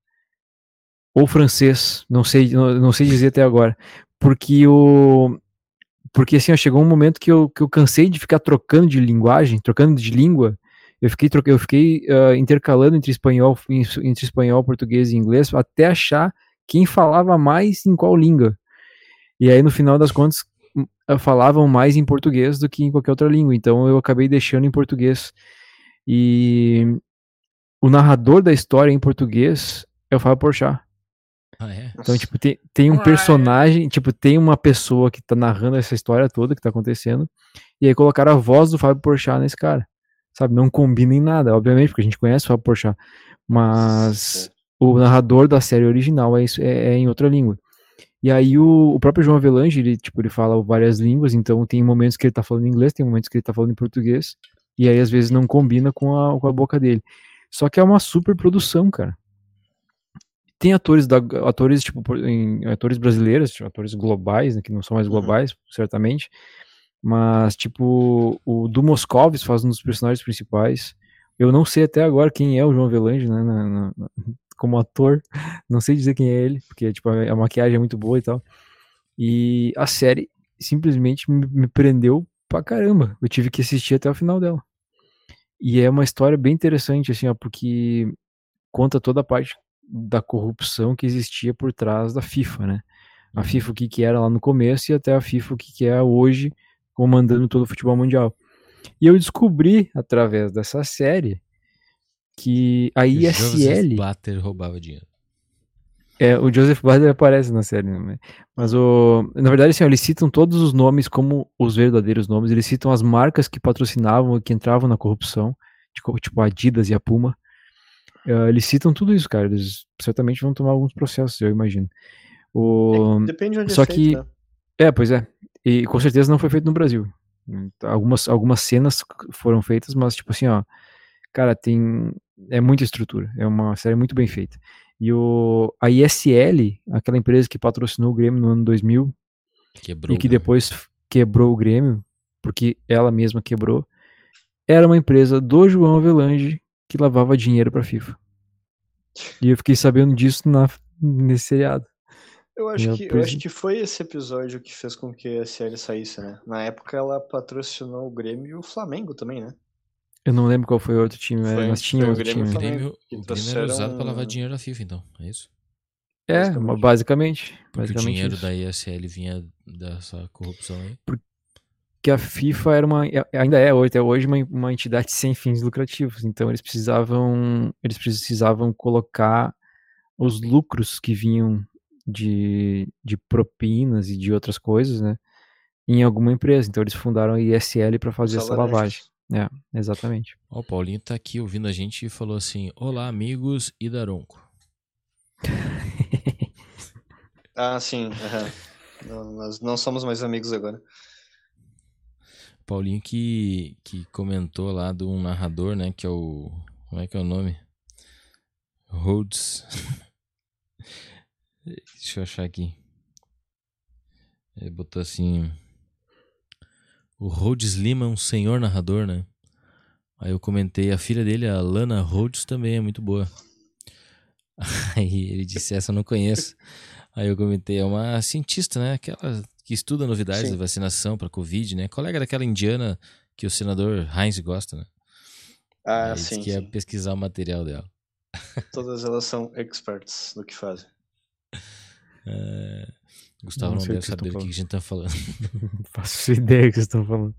ou francês, não sei, não, não sei dizer até agora, porque o porque assim, ó, chegou um momento que eu, que eu cansei de ficar trocando de linguagem, trocando de língua, eu fiquei, eu fiquei uh, intercalando entre espanhol, entre espanhol, português e inglês até achar quem falava mais em qual língua. E aí, no final das contas, hum, falavam mais em português do que em qualquer outra língua. Então, eu acabei deixando em português. E o narrador da história em português é o Fábio Porchat. Ah, é? Então, tipo, tem, tem um personagem, tipo, tem uma pessoa que tá narrando essa história toda que tá acontecendo, e aí colocaram a voz do Fábio Porchat nesse cara sabe? Não combina em nada, obviamente, porque a gente conhece o Fábio Porchat, mas o narrador da série original é, é, é em outra língua. E aí o, o, próprio João Avelange, ele, tipo, ele fala várias línguas, então tem momentos que ele tá falando inglês, tem momentos que ele tá falando em português, e aí às vezes não combina com a, com a boca dele. Só que é uma super produção, cara. Tem atores da atores tipo em, atores brasileiros, tipo, atores globais, né, que não são mais Uhum. globais, certamente. Mas tipo, o do Moscovis faz um dos personagens principais. Eu não sei até agora quem é o João Avelange, né, na- na- como ator. Não sei dizer quem é ele, porque tipo a, a maquiagem é muito boa e tal. E a série simplesmente me, me prendeu pra caramba. Eu tive que assistir até o final dela. E é uma história bem interessante, assim, ó, porque conta toda a parte da corrupção que existia por trás da FIFA, né? A FIFA o que que era lá no começo e até a FIFA o que que é hoje, comandando todo o futebol mundial. E eu descobri através dessa série que a Joseph ISL Blatter roubava dinheiro. é, o Joseph Biden aparece na série, né? Mas o. Na verdade, assim, eles citam todos os nomes como os verdadeiros nomes, eles citam as marcas que patrocinavam e que entravam na corrupção, tipo, tipo a Adidas e a Puma. Eh, eles citam tudo isso, cara. Eles certamente vão tomar alguns processos, eu imagino. O... Depende de onde só é feito, que- né? É, pois é. E com certeza não foi feito no Brasil. Algumas, algumas cenas foram feitas, mas, tipo assim, ó. Cara, tem. É muita estrutura. É uma série muito bem feita. E o, a ISL, aquela empresa que patrocinou o Grêmio no ano 2000 Quebrou. e que depois quebrou o Grêmio, porque ela mesma quebrou, era uma empresa do João Avelange que lavava dinheiro pra FIFA. E eu fiquei sabendo disso na, nesse seriado. Eu acho, Eu que, eu acho que foi esse episódio que fez com que a série saísse, né? Na época ela patrocinou o Grêmio e o Flamengo também, né? Eu não lembro qual foi o outro time, Foi- mas tinha foi o outro Grêmio e time. O o Grêmio, o Grêmio era usado pra lavar um- dinheiro da FIFA, então. É isso? É, basicamente. basicamente. Porque o basicamente dinheiro isso. da ISL vinha dessa corrupção aí. Que a FIFA era uma, ainda é hoje, até hoje, uma, uma entidade sem fins lucrativos. Então eles precisavam, eles precisavam colocar os lucros que vinham de, de propinas e de outras coisas, né, em alguma empresa. Então eles fundaram a ISL para fazer essa lavagem. É, exatamente. Ó, o Paulinho tá aqui ouvindo a gente e falou assim: Olá, amigos e Daronco. Ah, sim. aham. Não, nós não somos mais amigos agora. Paulinho que, que comentou lá de um narrador, né? Que é o. Como é que é o nome? Rhodes. Deixa eu achar aqui. Ele botou assim. O Rhodes Lima é um senhor narrador, né? Aí eu comentei, a filha dele, a Lana Rhodes, também é muito boa. Aí ele disse, essa eu não conheço. Aí eu comentei, é uma cientista, né? Aquela que estuda novidades Sim. da vacinação para Covid, né? Colega daquela indiana que o senador Heinz gosta, né? Aí Ah, ele disse sim, que ia sim. pesquisar o material dela. Todas elas são experts no que fazem. É, Gustavo Não não, deve que vocês saber do que a gente tá falando. Não faço ideia do que vocês estão falando.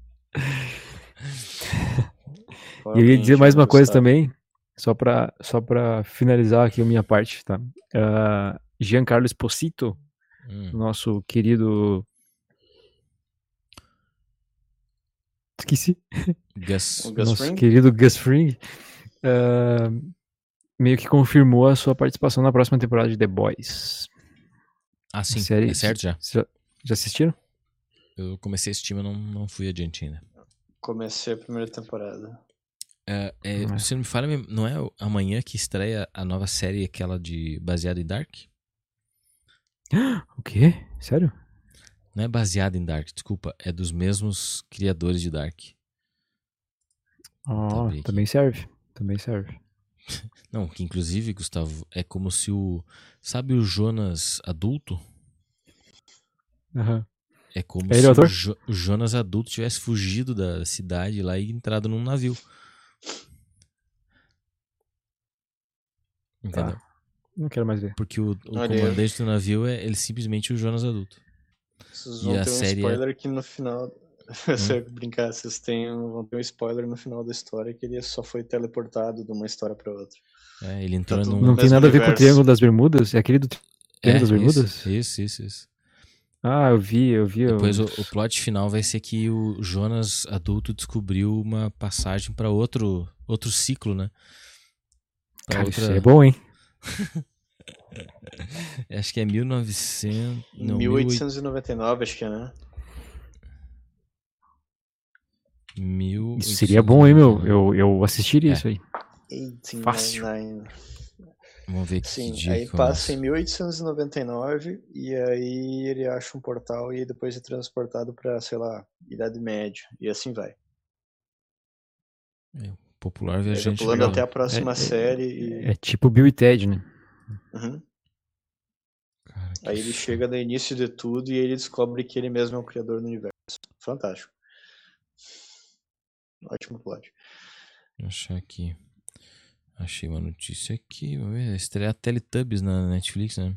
Qual E eu ia dizer mais uma coisa também, só para só pra finalizar aqui a minha parte, tá? Ah, Giancarlo Esposito, Hum, nosso querido. Esqueci. Gus. Gus nosso Fring? querido Gus Fring. ah, meio que confirmou a sua participação na próxima temporada de The Boys. Ah, sim. série- É certo já. Já, já assistiram? Eu comecei esse time, mas não, não fui adiante ainda. Comecei a primeira temporada. É, é, Não é. Você não me fala, não é amanhã que estreia a nova série, aquela de baseada em Dark? O quê? Sério? Não é baseada em Dark, desculpa. É dos mesmos criadores de Dark. Aqui. também serve. Também serve. Não, que inclusive, Gustavo, é como se o. Sabe o Jonas adulto? Aham. É como É se o? Jo- o Jonas adulto tivesse fugido da cidade lá e entrado num navio. Entendeu? Não quero mais ver. Porque o, o comandante do navio é ele simplesmente o Jonas adulto. Vocês E vão a ter um série é- spoiler que no final. Você vai brincar, vocês têm, um- vão ter um spoiler no final da história que ele só foi teleportado de uma história pra outra. É, ele entrou Tá num. Não tem nada a ver com o. Triângulo das Bermudas? É aquele do Triângulo das Bermudas? isso, isso, isso, isso. Ah, eu vi, eu vi. eu- Depois o, o plot final vai ser que o Jonas adulto descobriu uma passagem pra outro outro ciclo, né? Pra Cara, isso outra- é bom, hein? Acho que é 1900, não, 1899, acho que é, né? 1800, Isso seria bom, hein, meu? 1899. Eu, eu assistiria É. isso aí. Fácil. 1899. Vamos ver que Sim, dia aí passa em começa. 1899 e aí ele acha um portal e depois é transportado pra, sei lá, Idade Média. E assim vai. Popular Aí vai viajante. pulando legal. até a próxima É- é- série e. É tipo Bill e Ted, né? Uhum. Cara, Aí ele chega no início de tudo e ele descobre que ele mesmo é o criador do universo. Fantástico. Ótimo plot. Eu achar aqui. Achei uma notícia aqui. Vamos ver. Estrear Teletubbies na Netflix, né?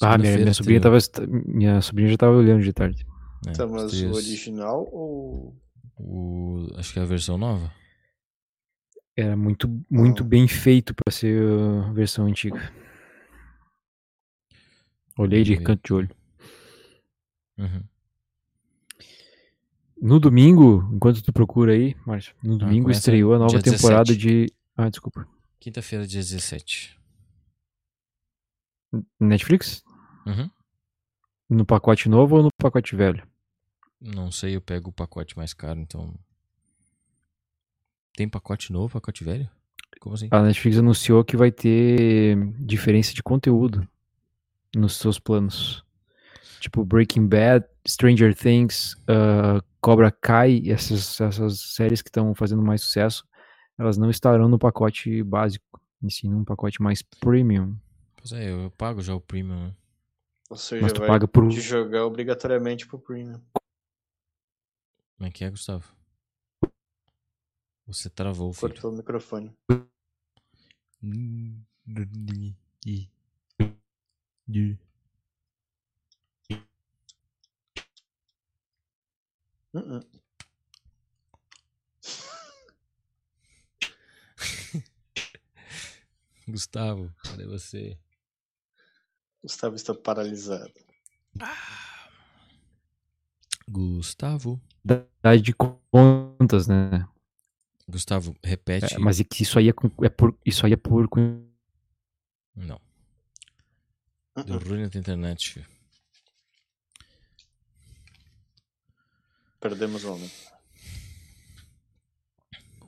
Ah, minha, minha sobrinha tava. Minha sobrinha já tava olhando de tarde. É, Tá, mas o original ou. o- Acho que é a versão nova. Era muito, muito Ah. bem feito pra ser a versão antiga. Olhei de canto de olho. Uhum. No domingo, enquanto tu procura aí, Márcio, no domingo começa estreou a nova temporada 17. de. Ah, desculpa. Quinta-feira, dia 17. Netflix? Uhum. No pacote novo ou no pacote velho? Não sei, eu pego o pacote mais caro, então. Tem pacote novo, pacote velho? Como assim? A Netflix anunciou que vai ter diferença de conteúdo nos seus planos. Tipo Breaking Bad, Stranger Things, ah, Cobra Kai, essas, essas séries que estão fazendo mais sucesso, elas não estarão no pacote básico, e sim num pacote mais premium. Pois é, eu, eu pago já o premium. né? Ou seja, Mas tu vai paga por. te jogar obrigatoriamente pro Premium. Como é que é, Gustavo? Você travou, filho. Cortou o microfone. Uh-uh. Gustavo, cadê você? Gustavo está paralisado. Gustavo. Dá de contas, né? Gustavo, repete. É, mas é que isso aí é, com- é por. Isso aí é por. Não. Uh-uh. Deu ruim na internet, filho. Perdemos o homem.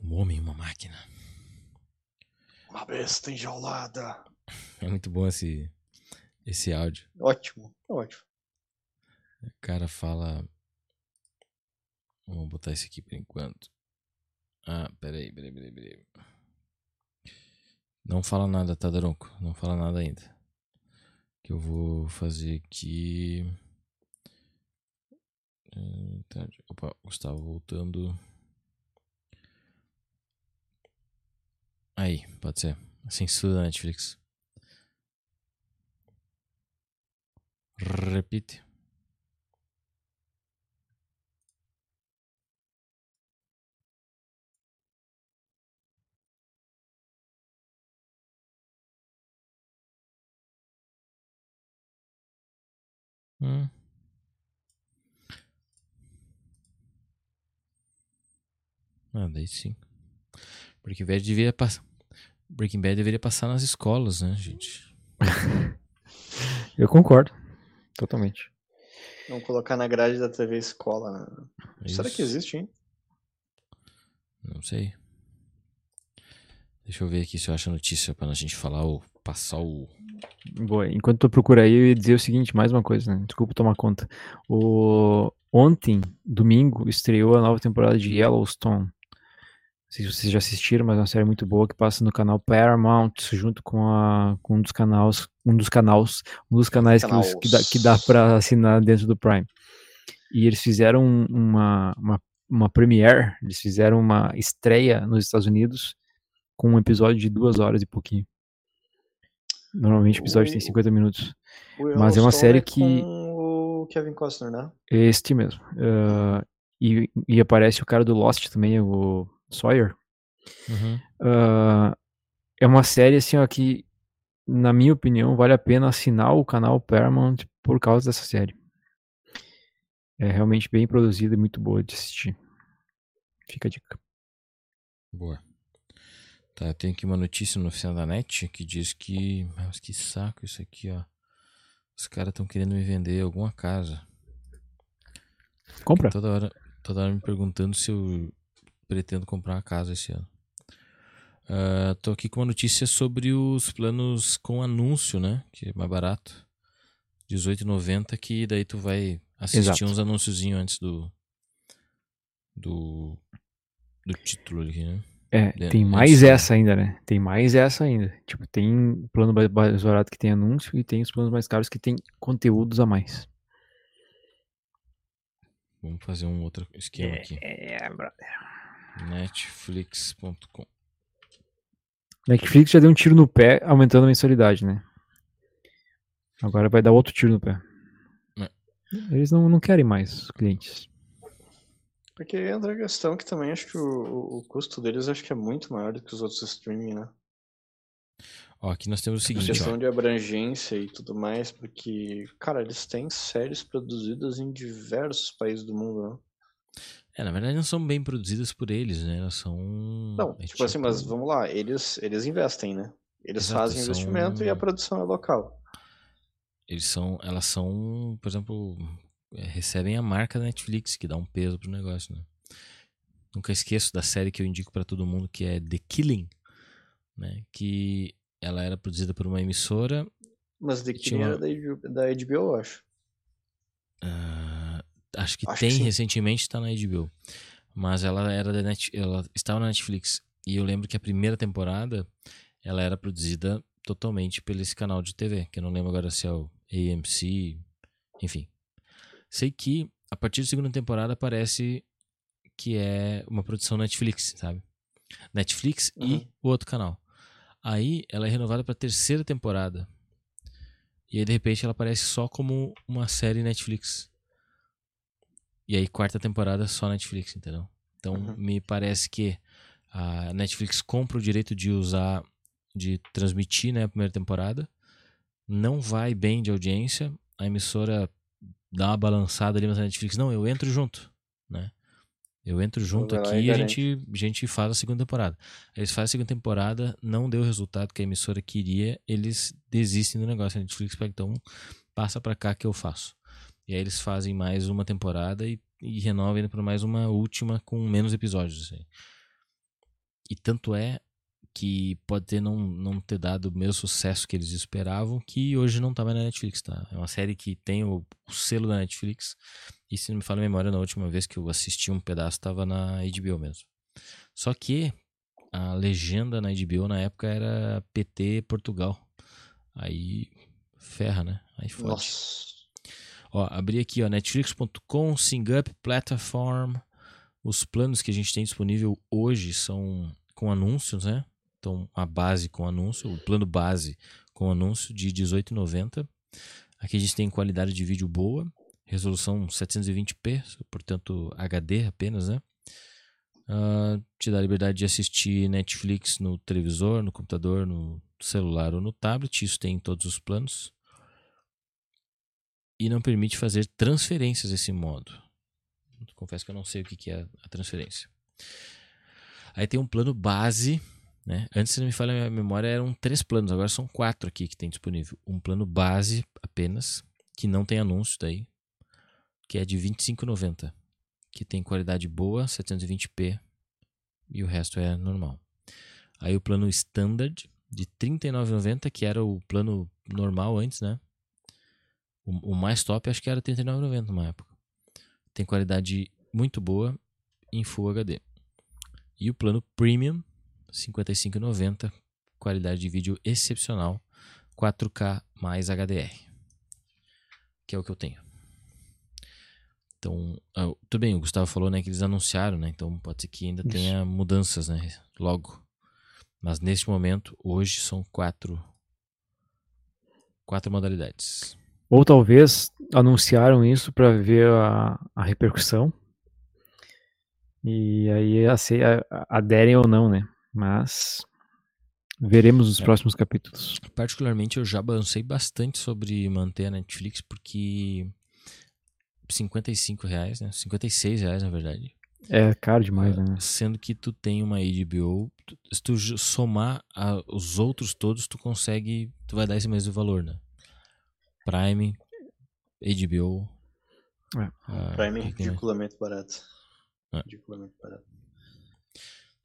Um homem, uma máquina. Uma besta enjaulada. É muito bom esse, esse áudio. Ótimo, ótimo. O cara fala. Vamos botar esse aqui por enquanto. Ah, peraí, peraí, peraí, peraí. Não fala nada, tá, Daronco? Não fala nada ainda. Que eu vou fazer aqui. Tá, Opa, Gustavo voltando. Aí, pode ser. Censura da Netflix. Repite. Hum. Ah, daí sim. Breaking Bad deveria passar. Breaking Bad deveria passar nas escolas, né, gente? Eu concordo. Totalmente. Vamos colocar na grade da TV Escola. Né? Será que existe, hein? Não sei. Deixa eu ver aqui se eu acho a notícia pra gente falar ou passar o. Boa, enquanto tu procura aí, eu ia dizer o seguinte, mais uma coisa, né? Desculpa tomar conta. O... Ontem, domingo, estreou a nova temporada de Yellowstone. Não sei se vocês já assistiram, mas é uma série muito boa que passa no canal Paramount, junto com, a... com um dos canais, um dos canais, um dos canais que, os- que dá, que dá para assinar dentro do Prime. E eles fizeram uma, uma, uma premiere, eles fizeram uma estreia nos Estados Unidos com um episódio de duas horas e pouquinho. Normalmente o episódio tem O- 50 minutos. Mas é uma série que- Com o Kevin Costner, né? Este mesmo. Ah, e, e aparece o cara do Lost também, o Sawyer. Uhum. Ah, é uma série assim, ó, que, na minha opinião, vale a pena assinar o canal Paramount por causa dessa série. É realmente bem produzida e muito boa de assistir. Fica a dica. Boa. Tá, tem aqui uma notícia no oficina da net que diz que. Mas que saco isso aqui, ó. Os caras estão querendo me vender alguma casa. Compra. Toda hora, toda hora me perguntando se eu pretendo comprar uma casa esse ano. Uh, tô aqui com uma notícia sobre os planos com anúncio, né? Que é mais barato. R$18,90 que daí tu vai assistir Exato. uns anúnciozinhos antes do, do do título ali, né? É, É, tem é mais aí. essa ainda, né? Tem mais essa ainda. Tipo, tem plano mais barato que tem anúncio e tem os planos mais caros que tem conteúdos a mais. Vamos fazer um outro esquema É, aqui. é, brother. Netflix.com. Netflix já deu um tiro no pé aumentando a mensalidade, né? Agora vai dar outro tiro no pé. É. Eles não, não querem mais clientes. Porque entra a questão que também acho que o, o- custo deles acho que é muito maior do que os outros streaming, né? Ó, aqui nós temos o A seguinte, questão ó. de abrangência e tudo mais, porque, cara, eles têm séries produzidas em diversos países do mundo, né? É, na verdade não são bem produzidas por eles, né? Elas são. Não, é tipo assim, mas vamos lá, eles, eles investem, né? Eles Exato, fazem são- investimento e a produção é local. Eles são. Elas são, por exemplo, recebem a marca da Netflix, que dá um peso pro negócio, né? Nunca esqueço da série que eu indico pra todo mundo, que é The Killing, né? Que ela era produzida por uma emissora. Mas The Killing uma- era da HBO, eu acho. ah, acho que Acho tem que recentemente, tá na HBO. Mas ela era da Net, ela estava na Netflix. E eu lembro que a primeira temporada ela era produzida totalmente pelo esse canal de TV, que eu não lembro agora se é o AMC, enfim. Sei que a partir da segunda temporada parece que é uma produção Netflix, sabe? Netflix e Uhum. o outro canal. Aí ela é renovada para terceira temporada. E aí de repente ela aparece só como uma série Netflix. E aí quarta temporada só Netflix, entendeu? Então Uhum. me parece que a Netflix compra o direito de usar, de transmitir né, a primeira temporada. Não vai bem de audiência. A emissora dá uma balançada ali, mas a Netflix, não, eu entro junto, né? Eu entro junto aqui e a gente, a gente faz a segunda temporada. Eles fazem a segunda temporada, não deu o resultado que a emissora queria, eles desistem do negócio. A Netflix pega, então passa pra cá que eu faço. E aí eles fazem mais uma temporada e, e renovam ainda pra mais uma última com menos episódios. assim. E tanto é que pode ter não, não ter dado o mesmo sucesso que eles esperavam, que hoje não tá mais na Netflix, tá? É uma série que tem o, o selo da Netflix. E se não me falha a memória, na última vez que eu assisti um pedaço, tava na HBO mesmo. Só que a legenda na HBO na época era PT Portugal. Aí ferra, né? Aí fode. Nossa. Ó, abri aqui, ó, netflix.com, SingUp, Platform. Os planos que a gente tem disponível hoje são com anúncios, né? Então, a base com anúncio, o plano base com anúncio de R$18,90. Aqui a gente tem qualidade de vídeo boa, resolução 720p, portanto HD apenas, né? Ah, te dá a liberdade de assistir Netflix no televisor, no computador, no celular ou no tablet. Isso tem em todos os planos e não permite fazer transferências desse modo. Confesso que eu não sei o que é a transferência. Aí tem um plano base, né? Antes, se não me falha a memória, eram três planos, agora são quatro aqui que tem disponível. Um plano base apenas, que não tem anúncio daí, que é de R$ 25,90, que tem qualidade boa, 720p, e o resto é normal. Aí o plano standard, de R$ 39,90, que era o plano normal antes, né? O, o mais top acho que era R$ 39,90 numa época. Tem qualidade muito boa em Full HD. E o plano Premium, 55,90, qualidade de vídeo excepcional, 4K mais HDR. Que é o que eu tenho. Então, ah, tudo bem, o Gustavo falou né, que eles anunciaram, né? Então pode ser que ainda Isso. tenha mudanças, né? Logo. Mas neste momento, hoje são quatro, quatro modalidades. Ou talvez anunciaram isso para ver a, a repercussão. E aí aderem ou não, né? Mas veremos nos É. próximos capítulos. Particularmente, eu já balancei bastante sobre manter a Netflix, porque 55 reais, né? 56 reais, na verdade. É caro demais, né? Sendo que tu tem uma HBO, tu- se tu somar a- os outros todos, tu consegue, tu vai dar esse mesmo valor, né? Prime, HBO. É. ah, Prime é ridiculamente barato. É. Ridiculamente barato.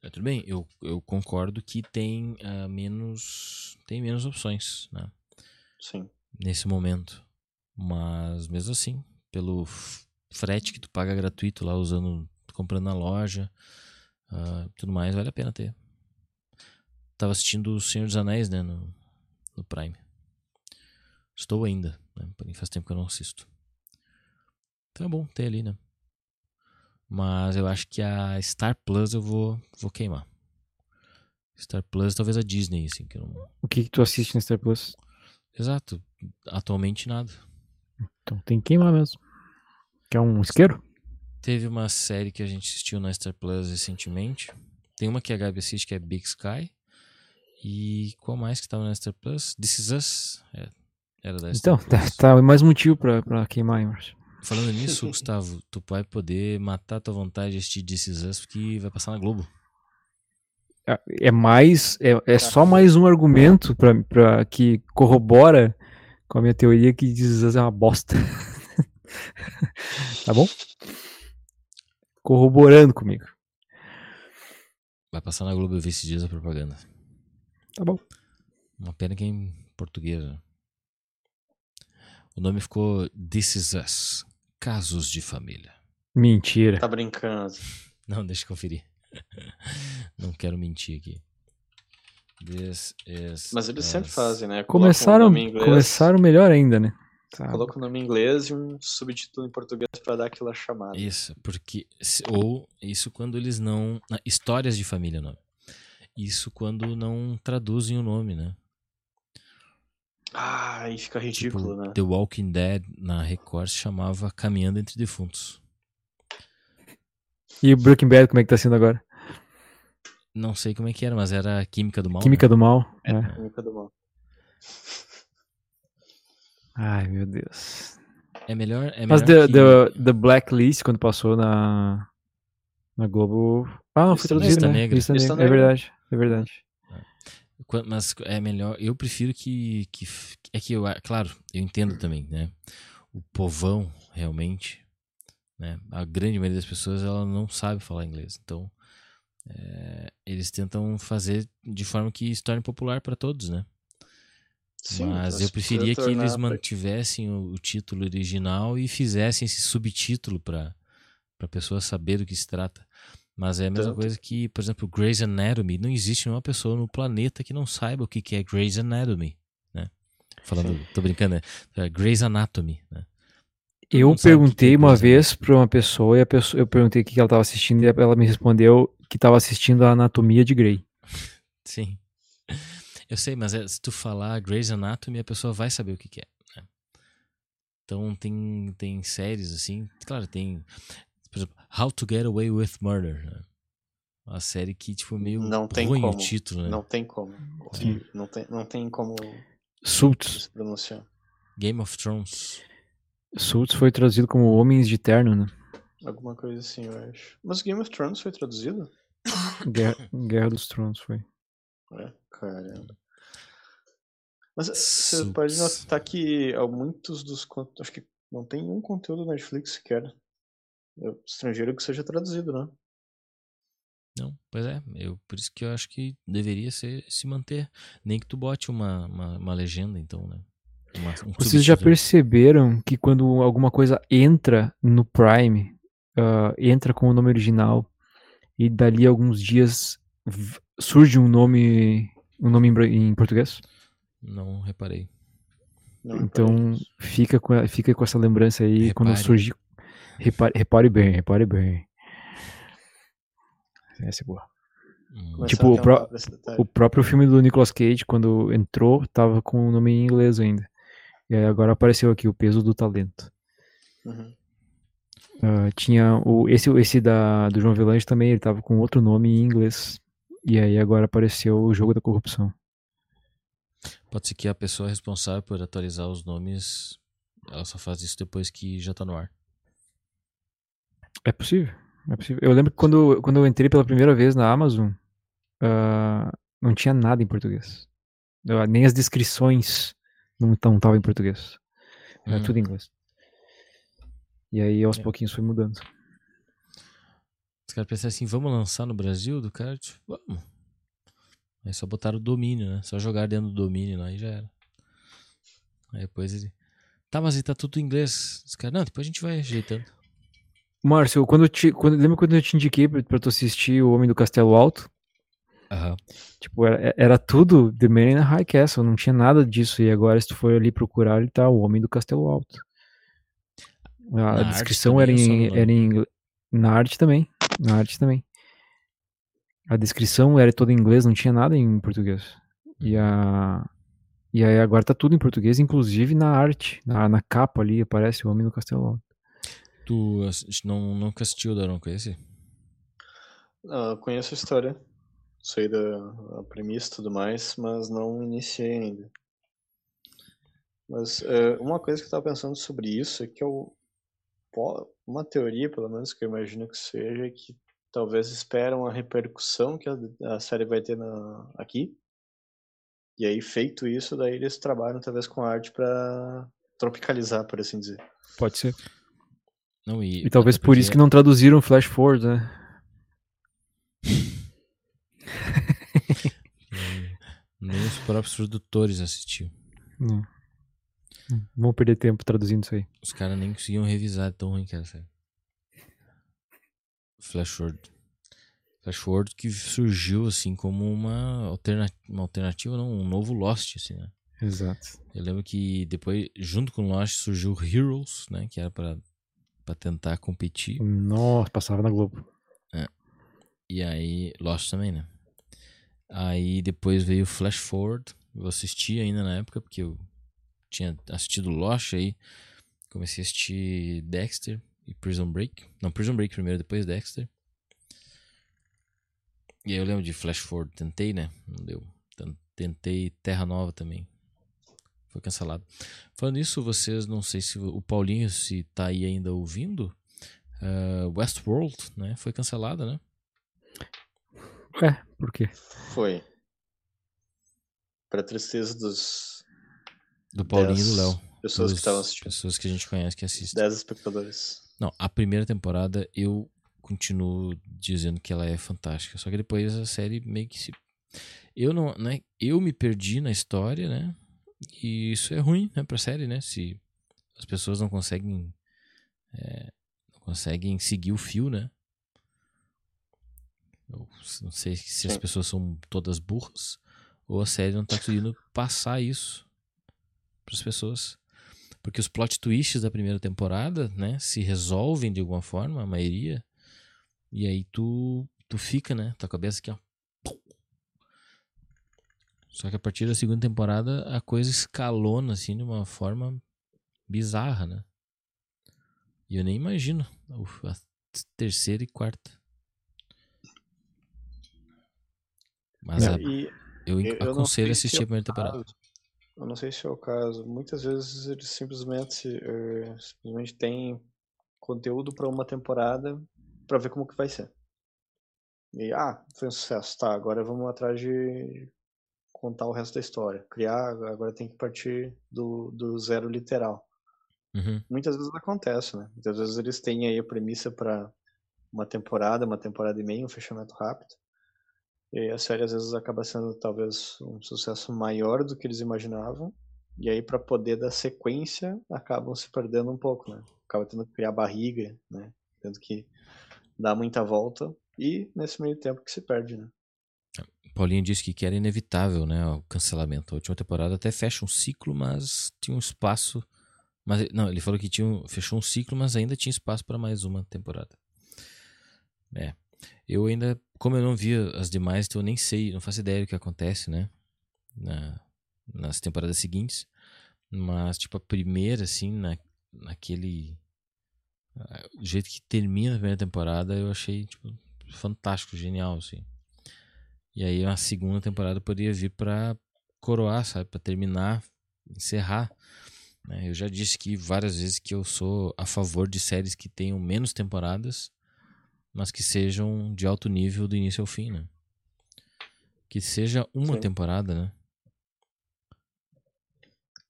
É, tudo bem, eu, eu concordo que tem ah, menos tem menos opções, né? Sim. Nesse momento. Mas mesmo assim, pelo frete que tu paga gratuito lá usando, comprando na loja, ah, tudo mais, vale a pena ter. Tava assistindo O Senhor dos Anéis, né, no, no Prime. Estou ainda, né? Porém faz tempo que eu não assisto. Então é bom ter ali, né? Mas eu acho que a Star Plus eu vou, vou queimar. Star Plus, talvez a Disney, assim, que eu não. O que, que tu assiste no Star Plus? Exato. Atualmente nada. Então tem que queimar mesmo. Quer um isqueiro? Teve uma série que a gente assistiu na Star Plus recentemente. Tem uma que a Gabi assiste que é Big Sky. E qual mais que tava na Star Plus? This Is Us. É, era da Star Então, tá, Plus. tá mais motivo pra, pra queimar, hein, Márcio? Falando nisso, Gustavo, tu vai poder matar tua vontade de assistir This Is Us porque vai passar na Globo. É- É mais. É, é só mais um argumento pra, pra que corrobora com a minha teoria que diz é uma bosta. tá bom? Corroborando comigo. Vai passar na Globo eu vi esses dias a propaganda. Tá bom. Uma pena que é em português. né? O nome ficou This Is Us. Casos de família. Mentira. Tá brincando. Não, deixa eu conferir. Não quero mentir aqui. This is Mas eles sempre us. fazem, né? Colocam Começaram, inglês, começaram melhor ainda, né? Tá. Coloca o nome em inglês e um subtítulo em português pra dar aquela chamada. Isso, porque. se- Ou isso quando eles não. ah, Histórias de família, é o nome. Isso quando não traduzem o nome, né? Ah, aí fica ridículo, tipo, né? The Walking Dead na Record se chamava Caminhando Entre Defuntos. E o Breaking Bad, como é que tá sendo agora? Não sei como é que era, mas era Química do Mal. Química né? do Mal. É, né? Química do mal. Ai, meu Deus. É melhor. É Mas melhor the, que... the, the Blacklist, quando passou na, na Globo. Ah, não, foi traduzido, Lista né? Negra. Lista Lista Negra. É Negra. verdade, é verdade. Mas é melhor. Eu prefiro que. que é que eu. a- Claro, eu entendo também, né? O povão, realmente. Né? A grande maioria das pessoas ela não sabe falar inglês. Então. é, eles tentam fazer de forma que se torne popular para todos, né? Sim, Mas eu preferia que tornar eles mantivessem o, o título original e fizessem esse subtítulo para a pessoa saber do que se trata. Mas é a mesma Tanto- coisa que, por exemplo, Grey's Anatomy. Não existe nenhuma pessoa no planeta que não saiba o que que é Grey's Anatomy, né? Falando, tô brincando, né? É Grey's Anatomy, né? Eu que que perguntei é uma vez pra uma pessoa e a pessoa, eu perguntei o que que ela tava assistindo e ela me respondeu que tava assistindo a Anatomia de Grey. Sim. Eu sei, mas é- se tu falar Grey's Anatomy, a pessoa vai saber o que, que é. né? Então tem, tem séries assim, claro, tem, por exemplo, How to Get Away with Murder. Né? Uma série que, tipo, meio Não tem ruim o como. título, né? Não tem como. Não tem, não tem como Suits. se pronunciar. Game of Thrones. Suits foi traduzido como Homens de Terno, né? Alguma coisa assim, eu acho. Mas Game of Thrones foi traduzido? Guerra, Guerra dos Tronos foi. É, caramba. Mas você Suits. pode notar que há muitos dos. Acho que não tem um conteúdo da Netflix sequer estrangeiro que seja traduzido, né? Não, pois é, eu, por isso que eu acho que deveria ser, se manter. Nem que tu bote uma, uma, uma legenda, então, né? Uma, um Vocês já perceberam que quando alguma coisa entra no Prime, ah, entra com o nome original e dali a alguns dias surge um nome, um nome em, português? Não reparei. Não, Então fica com, a- fica com essa lembrança aí quando Repare. surgir. Repare, repare bem, repare bem. Essa é boa. Hum, tipo, o pró-. O próprio filme do Nicolas Cage, quando entrou, tava com o nome em inglês ainda. E aí agora apareceu aqui o peso do talento. Uhum. Ah, tinha o esse esse da do João Velange também, ele tava com outro nome em inglês. E aí agora apareceu o jogo da corrupção. Pode ser que a pessoa responsável por atualizar os nomes, ela só faz isso depois que já tá no ar. É possível, é possível. Eu lembro que quando, quando eu entrei pela primeira vez na Amazon, ah, não tinha nada em português. Ah, nem as descrições não estavam em português. Era Hum. tudo em inglês. E aí aos É. pouquinhos foi mudando. Os caras pensaram assim, vamos lançar no Brasil? Do cara, tipo, vamos. Aí só botaram o domínio, né? Só jogar dentro do domínio lá e já era. Aí depois ele. Tá, mas ele tá tudo em inglês. Os caras, não, depois a gente vai ajeitando. Márcio, quando eu te, quando, lembra quando eu te indiquei pra, pra tu assistir O Homem do Castelo Alto? Aham. Tipo, era, era tudo The Man in the High Castle, não tinha nada disso. E agora, se tu for ali procurar, ele tá O Homem do Castelo Alto. A Na descrição era em, era em na arte também. Na arte também. A descrição era toda em inglês, não tinha nada em português. E a e aí agora tá tudo em português, inclusive na arte, na, na capa ali aparece o homem do Castelo Alto. Tu não, nunca assistiu o Daronco esse? Ah, conheço a história, sei da a premissa e tudo mais, mas não iniciei ainda. Mas é, uma coisa que eu tava pensando sobre isso é que eu, uma teoria, pelo menos, que eu imagino que seja, é que talvez esperam a repercussão que a, a série vai ter na, aqui. E aí, feito isso, daí eles trabalham talvez com arte pra tropicalizar, por assim dizer. Pode ser. Não, e, E talvez por isso que não traduziram Flash Forward, né? Nem os próprios produtores assistiu. Não. Não Vamos perder tempo traduzindo isso aí. Os caras nem conseguiam revisar tão ruim que era série. Flash Forward. Flash Forward que surgiu assim como uma, alterna uma alternativa, não, um novo Lost, assim, né? Exato. Eu lembro que depois, junto com Lost, surgiu Heroes, né? Que era pra, pra tentar competir. Nossa, passava na Globo. E aí, Lost também, né? Aí depois veio Flash Forward. Eu assisti ainda na época, porque eu tinha assistido Lost aí. Comecei a assistir Dexter e Prison Break. Não, Prison Break primeiro, depois Dexter. E aí eu lembro de Flash Forward. Tentei, né? Não deu. Ten- Tentei Terra Nova também. Foi cancelado. Falando nisso, vocês, não sei se o Paulinho se tá aí ainda ouvindo. ah, Westworld, né? Foi cancelada, né? É, por quê? Foi. Pra tristeza dos Do Paulinho e do Léo. pessoas que estavam assistindo. Pessoas que a gente conhece que assistem. 10 espectadores. Não, a primeira temporada eu continuo dizendo que ela é fantástica. Só que depois a série meio que se. Eu não. Né, eu me perdi na história, né? E isso é ruim, né, pra série, né? Se as pessoas não conseguem. é, não conseguem seguir o fio, né? Eu não sei se as pessoas são todas burras ou a série não tá conseguindo passar isso pras pessoas. Porque os plot twists da primeira temporada, né, se resolvem de alguma forma, a maioria. E aí tu, tu fica, né, tua cabeça aqui, ó. Só que a partir da segunda temporada a coisa escalona, assim, de uma forma bizarra, né? E eu nem imagino o- a terceira e quarta. Mas É. a- E eu, eu- não aconselho a assistir é a primeira temporada. caso. Eu não sei se é o caso. Muitas vezes eles simplesmente, eh, simplesmente têm conteúdo para uma temporada para ver como que vai ser. E ah, foi um sucesso, tá? Agora vamos atrás de contar o resto da história. Criar, agora tem que partir do, do zero literal. Uhum. Muitas vezes acontece, né? Muitas vezes eles têm aí a premissa para uma temporada, uma temporada e meia, um fechamento rápido. E a série às vezes acaba sendo talvez um sucesso maior do que eles imaginavam. E aí para poder dar sequência, acabam se perdendo um pouco, né? Acaba tendo que criar barriga, né? Tendo que dar muita volta e nesse meio tempo que se perde, né? Paulinho disse que, que era inevitável, né, o cancelamento. A última temporada até fecha um ciclo, mas tinha um espaço. Mas não, ele falou que tinha fechou um ciclo, mas ainda tinha espaço para mais uma temporada. É. Eu ainda, como eu não vi as demais, então eu nem sei, não faço ideia do que acontece, né, na, nas temporadas seguintes. Mas tipo a primeira, assim, na, naquele o jeito que termina a primeira temporada, eu achei tipo fantástico, genial, assim. E aí a segunda temporada poderia vir pra coroar, sabe? Pra terminar, encerrar. né? Eu já disse que várias vezes que eu sou a favor de séries que tenham menos temporadas, mas que sejam de alto nível do início ao fim, né? Que seja uma Sim. temporada, né?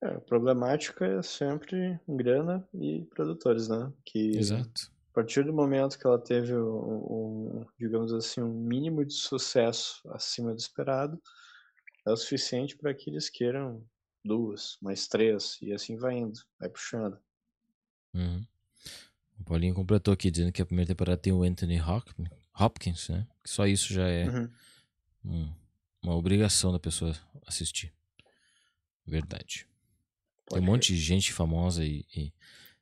É, a problemática é sempre grana e produtores, né? Que Exato. Partir do momento que ela teve um, um, digamos assim, um mínimo de sucesso acima do esperado, é o suficiente para que eles queiram duas, mais três, e assim vai indo, vai puxando. Uhum. O Paulinho completou aqui dizendo que a primeira temporada tem o Anthony Hopkins, né? Que só isso já é Uhum. um- uma obrigação da pessoa assistir. Verdade. Tem um Pode monte de gente famosa e, e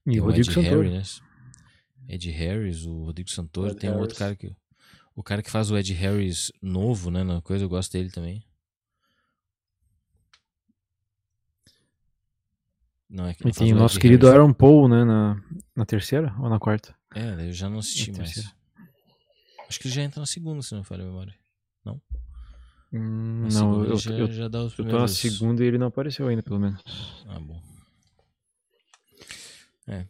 E tem o Ed. Harris, né? Ed Harris, o Rodrigo Santoro, Ed tem um outro Harris. cara que o cara que faz o Ed Harris novo, né, na coisa, eu gosto dele também. Não é que E não tem o Ed nosso querido Harris. Aaron Paul, né? Na, na terceira ou na quarta? É, eu já não assisti Na mais. terceira. Acho que ele já entra na segunda, se não me falha a memória. Hum, Na não, eu, ele já, eu, já dá os eu tô na segunda e ele não apareceu ainda, pelo menos. Ah, bom. É.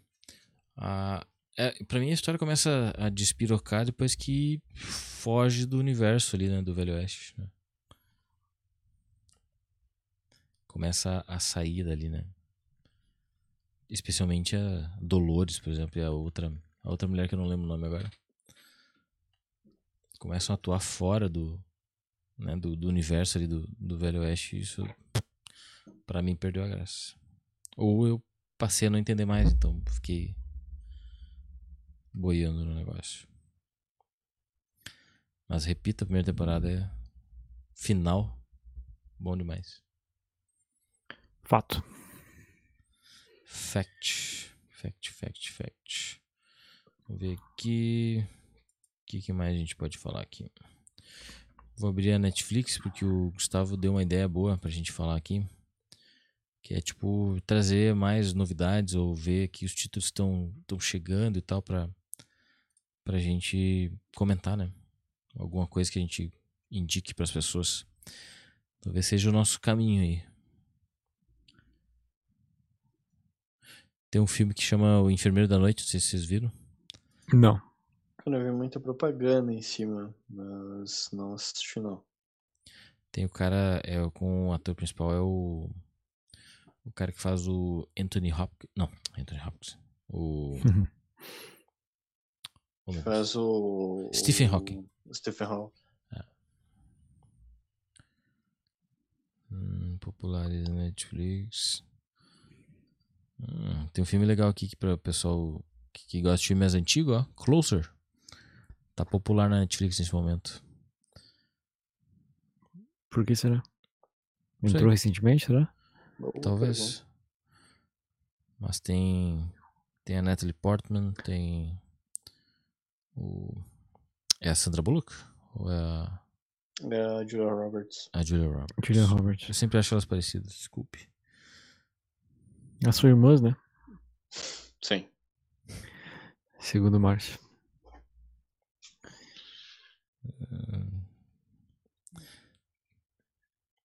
A, é. Pra mim a história começa a despirocar depois que foge do universo ali, né? Do Velho Oeste. né? Começa a sair dali, né? Especialmente a Dolores, por exemplo, e a outra, a outra mulher que eu não lembro o nome agora. Começam a atuar fora do, né, do, do universo ali do, do Velho Oeste. Isso, pra mim, perdeu a graça. Ou eu passei a não entender mais, então fiquei boiando no negócio. Mas repito, a primeira temporada é final. Bom demais. Fato. Fact. Fact, fact, fact. Vamos ver aqui. O que, que mais a gente pode falar aqui? Vou abrir a Netflix porque o Gustavo deu uma ideia boa pra gente falar aqui. Que é tipo trazer mais novidades ou ver que os títulos estão chegando e tal pra, pra gente comentar, né? Alguma coisa que a gente indique pras pessoas. Talvez seja o nosso caminho aí. Tem um filme que chama O Enfermeiro da Noite, não sei se vocês viram. Não. Eu vi muita propaganda em cima, mas não assisti não. Tem o cara, é com o ator principal é o o cara que faz o Anthony Hopkins, não, Anthony Hopkins. O Faz o. Stephen o- Hawking. Stephen Hawking. Hum, populares da Netflix. Hum, tem um filme legal aqui que para o pessoal que, que gosta de filmes antigos, ó, Closer. Tá popular na Netflix nesse momento. Por que será? Entrou recentemente, será? Talvez. Mas tem. Tem a Natalie Portman, tem. O. É a Sandra Bullock? Ou é a, É a Julia Roberts. a Julia Roberts? Julia Roberts. Eu sempre acho elas parecidas, desculpe. As suas irmãs, né? Sim. Segundo Márcio.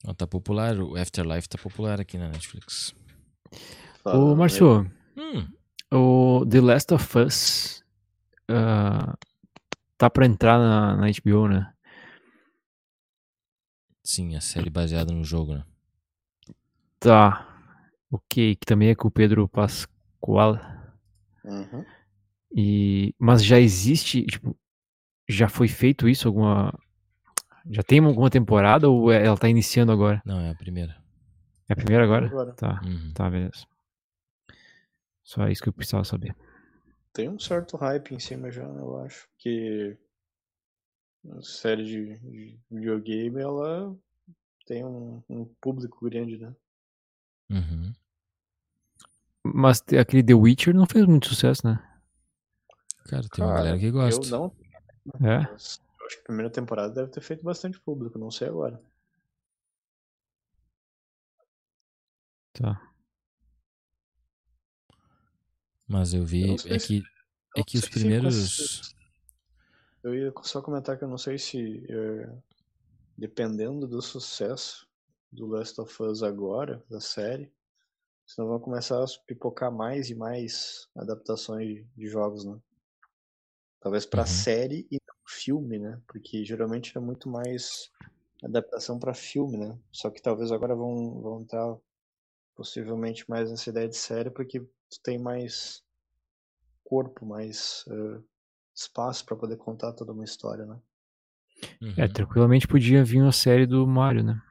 Ó, tá popular, o Afterlife tá popular aqui na Netflix. Ô? Márcio, Hum, o The Last of Us ah, tá pra entrar na, na HBO, né? sim, a série baseada no jogo, né? Tá. Ok, que também é com o Pedro Pascoal. Uhum. E, mas já existe, tipo, já foi feito isso alguma. Já tem alguma temporada ou é- ela tá iniciando agora? Não, é a primeira. É a primeira agora? Agora. Tá, Uhum. tá, beleza. Só isso que eu precisava saber. Tem um certo hype em cima já, eu acho. Que a série de, de videogame, ela tem um, um público grande, né? Uhum. Mas aquele The Witcher não fez muito sucesso, né? Cara, tem uma Cara, galera que gosta. Eu não, É. eu acho que a primeira temporada deve ter feito bastante público, não sei agora. Tá. Mas eu Eu vi. sei É que, Eu é que os primeiros. Eu ia só comentar que eu não sei se, é, dependendo do sucesso do Last of Us agora, da série, senão vão começar a pipocar mais e mais adaptações de, de jogos, né? Talvez pra Uhum. série e não filme, né? Porque geralmente é muito mais adaptação pra filme, né? Só que talvez agora vão, vão entrar possivelmente mais nessa ideia de série, porque tu tem mais corpo, mais uh, espaço para poder contar toda uma história, né? Uhum. É, tranquilamente podia vir uma série do Mario, né?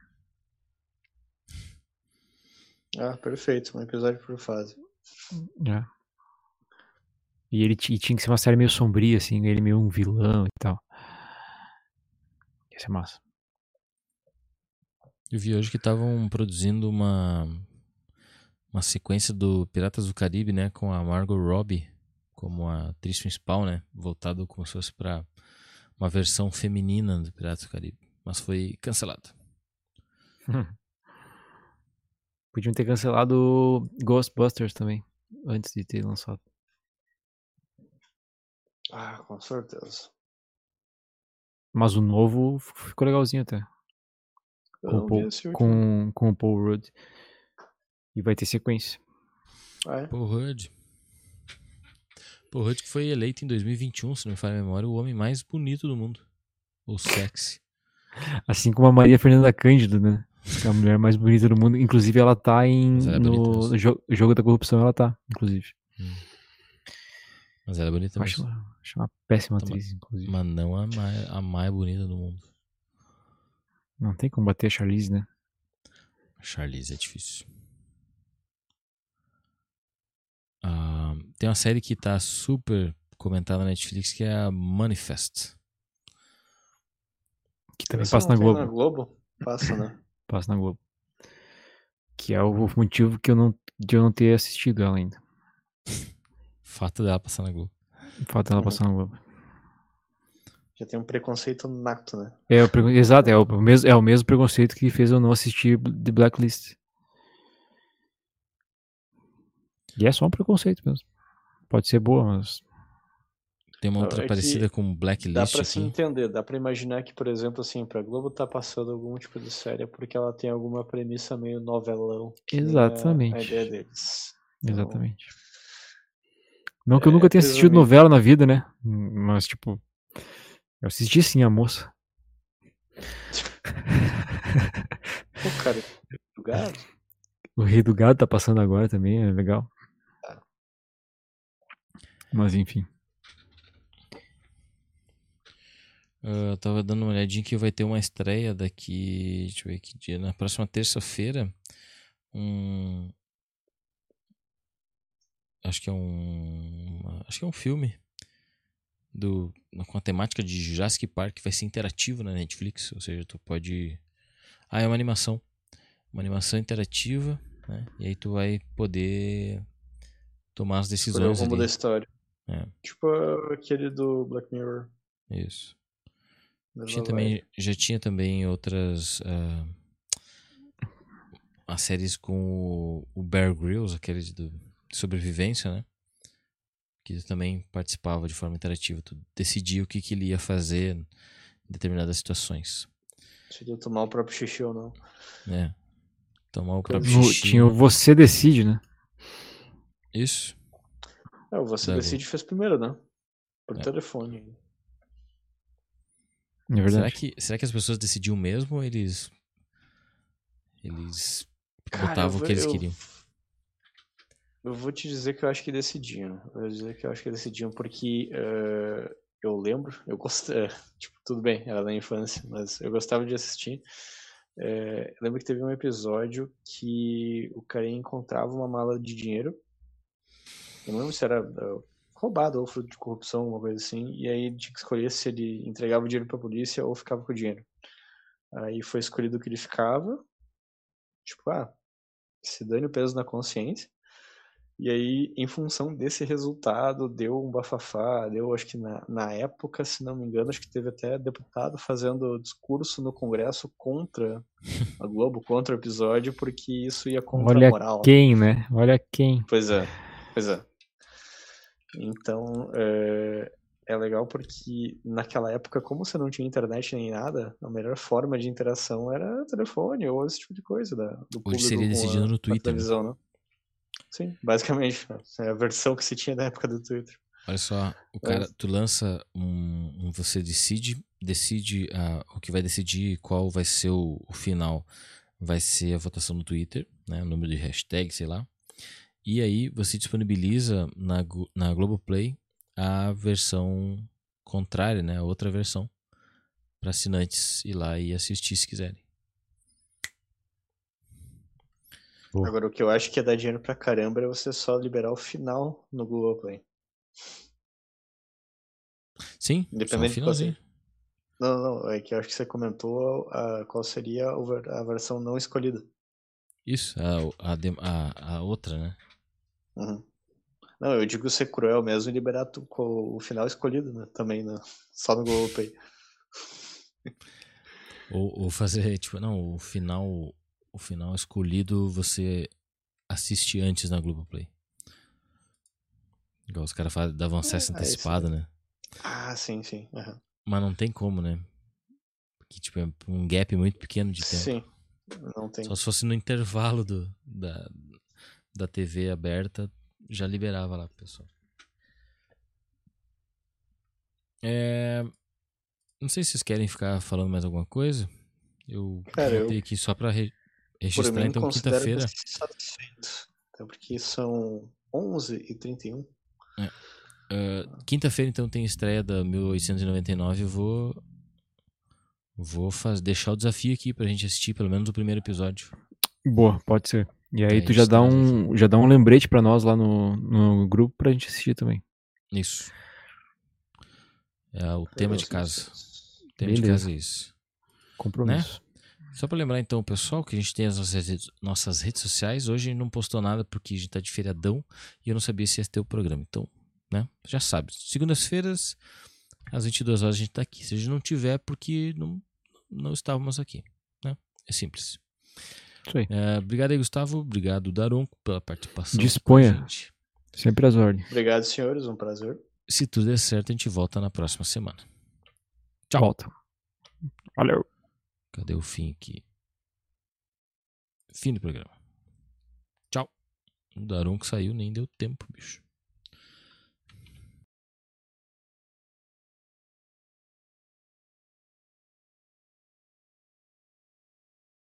Ah, perfeito, um episódio por fase. É. E ele e tinha que ser uma série meio sombria, assim, ele meio um vilão e tal. Ia ser massa. Eu vi hoje que estavam produzindo uma uma sequência do Piratas do Caribe, né, com a Margot Robbie como a atriz principal, né, voltado como se fosse para uma versão feminina do Piratas do Caribe, mas foi cancelado. Hum. Podiam ter cancelado Ghostbusters também, antes de ter lançado. Ah, com certeza. Mas o novo ficou legalzinho até. Com, o Paul, com, com o Paul Rudd. E vai ter sequência. Ah, é? Paul Rudd. Paul Rudd que foi eleito em 2021, se não me falha a memória, o homem mais bonito do mundo. Ou sexy. Assim como a Maria Fernanda Cândido, né? É a mulher mais bonita do mundo. Inclusive, ela tá em. Ela é no, jo jogo da corrupção, ela tá, inclusive. Hum. Mas ela é bonita acho mesmo. Uma, acho uma péssima então, atriz, inclusive. Mas não a mais, a mais bonita do mundo. Não tem como bater a Charlize, né? Charlize é difícil. Uh, tem uma série que tá super comentada na Netflix que é a Manifest. Que também passa na Globo. na Globo. Passa, né? passa na Globo. Que é o motivo que eu não, de eu não ter assistido ela ainda. fato dela passar na Globo. O fato dela passar na Globo. Já tem um preconceito nato, né? É, o exato, é o, mesmo, é o mesmo preconceito que fez eu não assistir The Blacklist. E é só um preconceito mesmo. Pode ser boa, mas. Tem uma outra é parecida com Blacklist. Dá pra aqui. se entender, dá pra imaginar que, por exemplo, assim, pra Globo tá passando algum tipo de série é porque ela tem alguma premissa meio novelão. Exatamente. É a ideia deles. Então, Exatamente. Não que eu é, nunca tenha assistido novela na vida, né? Mas, tipo, eu assisti sim a moça. o cara do gado? O Rei do Gado tá passando agora também, é legal. Mas enfim. Eu tava dando uma olhadinha que vai ter uma estreia daqui. Deixa eu ver que dia. Na próxima terça-feira. Um, acho que é um acho que é um filme do com a temática de Jurassic Park que vai ser interativo na Netflix, ou seja, tu pode ah, é uma animação, uma animação interativa, né? E aí tu vai poder tomar as decisões o rumo ali. da história. É. Tipo aquele do Black Mirror. Isso. Tinha também, já tinha também outras uh, as séries com o, o Bear Grylls, aquele do sobrevivência, né? Que também participava de forma interativa. Tu decidia o que, que ele ia fazer em determinadas situações. Seria tomar o próprio xixi ou não. É. Tomar o próprio xixi. Tinha o Você Decide, né? Isso. É, o Você Decide fez primeiro, né? Por é. telefone. É verdade. Será que, será que as pessoas decidiam mesmo ou eles. Eles Cara, botavam o que eles eu, queriam? Eu vou te dizer que eu acho que decidiam. Eu vou dizer que eu acho que decidiam porque uh, eu lembro, eu gostei, uh, tipo, tudo bem, era da infância, mas eu gostava de assistir. Eu lembro que teve um episódio que o cara encontrava uma mala de dinheiro. Eu não lembro se era roubado ou fruto de corrupção, alguma coisa assim. E aí tinha que escolher se ele entregava o dinheiro para a polícia ou ficava com o dinheiro. Aí foi escolhido que ele ficava. Tipo, ah, se dane o peso na consciência. E aí, em função desse resultado, deu um bafafá, deu, acho que na, na época, se não me engano, acho que teve até deputado fazendo discurso no Congresso contra a Globo, contra o episódio, porque isso ia contra Olha a moral. quem, né? Olha quem. Pois é, pois é. Então, é, é legal porque naquela época, como você não tinha internet nem nada, a melhor forma de interação era telefone ou esse tipo de coisa da, do Hoje seria decidido no Twitter. Né? Televisão, né? Sim, basicamente. É a versão que se tinha na época do Twitter. Olha só, o cara, é. tu lança um, um, Você decide, decide uh, o que vai decidir qual vai ser o, o, final. Vai ser a votação no Twitter, né? O número de hashtag, sei lá. E aí você disponibiliza na, na Globoplay a versão contrária, né? A outra versão. Para assinantes ir lá e assistir se quiserem. Agora, o que eu acho que ia dar dinheiro pra caramba é você só liberar o final no Google Play. Sim, só o Independente finalzinho. seja. Não, não, não, é que eu acho que você comentou a, qual seria a versão não escolhida. Isso, a, a, a, a outra, né? Uhum. Não, eu digo ser cruel mesmo e liberar tu- com o final escolhido, né? Também, né? Só no Google Play. Ou, ou fazer, tipo, não, o final, o final escolhido você assiste antes na Globoplay. Igual os caras davam acesso isso antecipado, né? Ah, sim, sim. aham. Mas não tem como, né? Porque, tipo, é um gap muito pequeno de tempo. Sim, não tem. Só se fosse no intervalo do, da, da TV aberta, já liberava lá pro pessoal. É, não sei se vocês querem ficar falando mais alguma coisa. Eu Cara, eu- botei aqui só pra re- Por registrar, mim, então, quinta-feira. Até porque são 11 e 31. ah, quinta-feira, então, tem estreia da 1899. Eu vou. Vou faz, deixar o desafio aqui pra gente assistir pelo menos o primeiro episódio. Boa, pode ser. E aí É tu já dá né, um, já dá um lembrete pra nós lá no, no grupo pra gente assistir também. Isso. É o tema de casa. O tema de Beleza. casa é isso. Compromisso. Só pra lembrar então, pessoal, que a gente tem as nossas redes, nossas redes sociais. Hoje não postou nada porque a gente tá de feriadão e eu não sabia se ia ter o programa. Então, né? Já sabe. Segundas-feiras, às 22 horas a gente tá aqui. Se a gente não tiver, é porque não, não estávamos aqui. Né? É simples. Isso aí. É, obrigado aí, Gustavo. Obrigado, Daronco, pela participação. Disponha. Sempre às ordens. Obrigado, senhores. Um prazer. Se tudo der certo, a gente volta na próxima semana. Tchau. Volta. Valeu. Cadê o fim aqui? Fim do programa. Tchau. O Daronco saiu, nem deu tempo, bicho.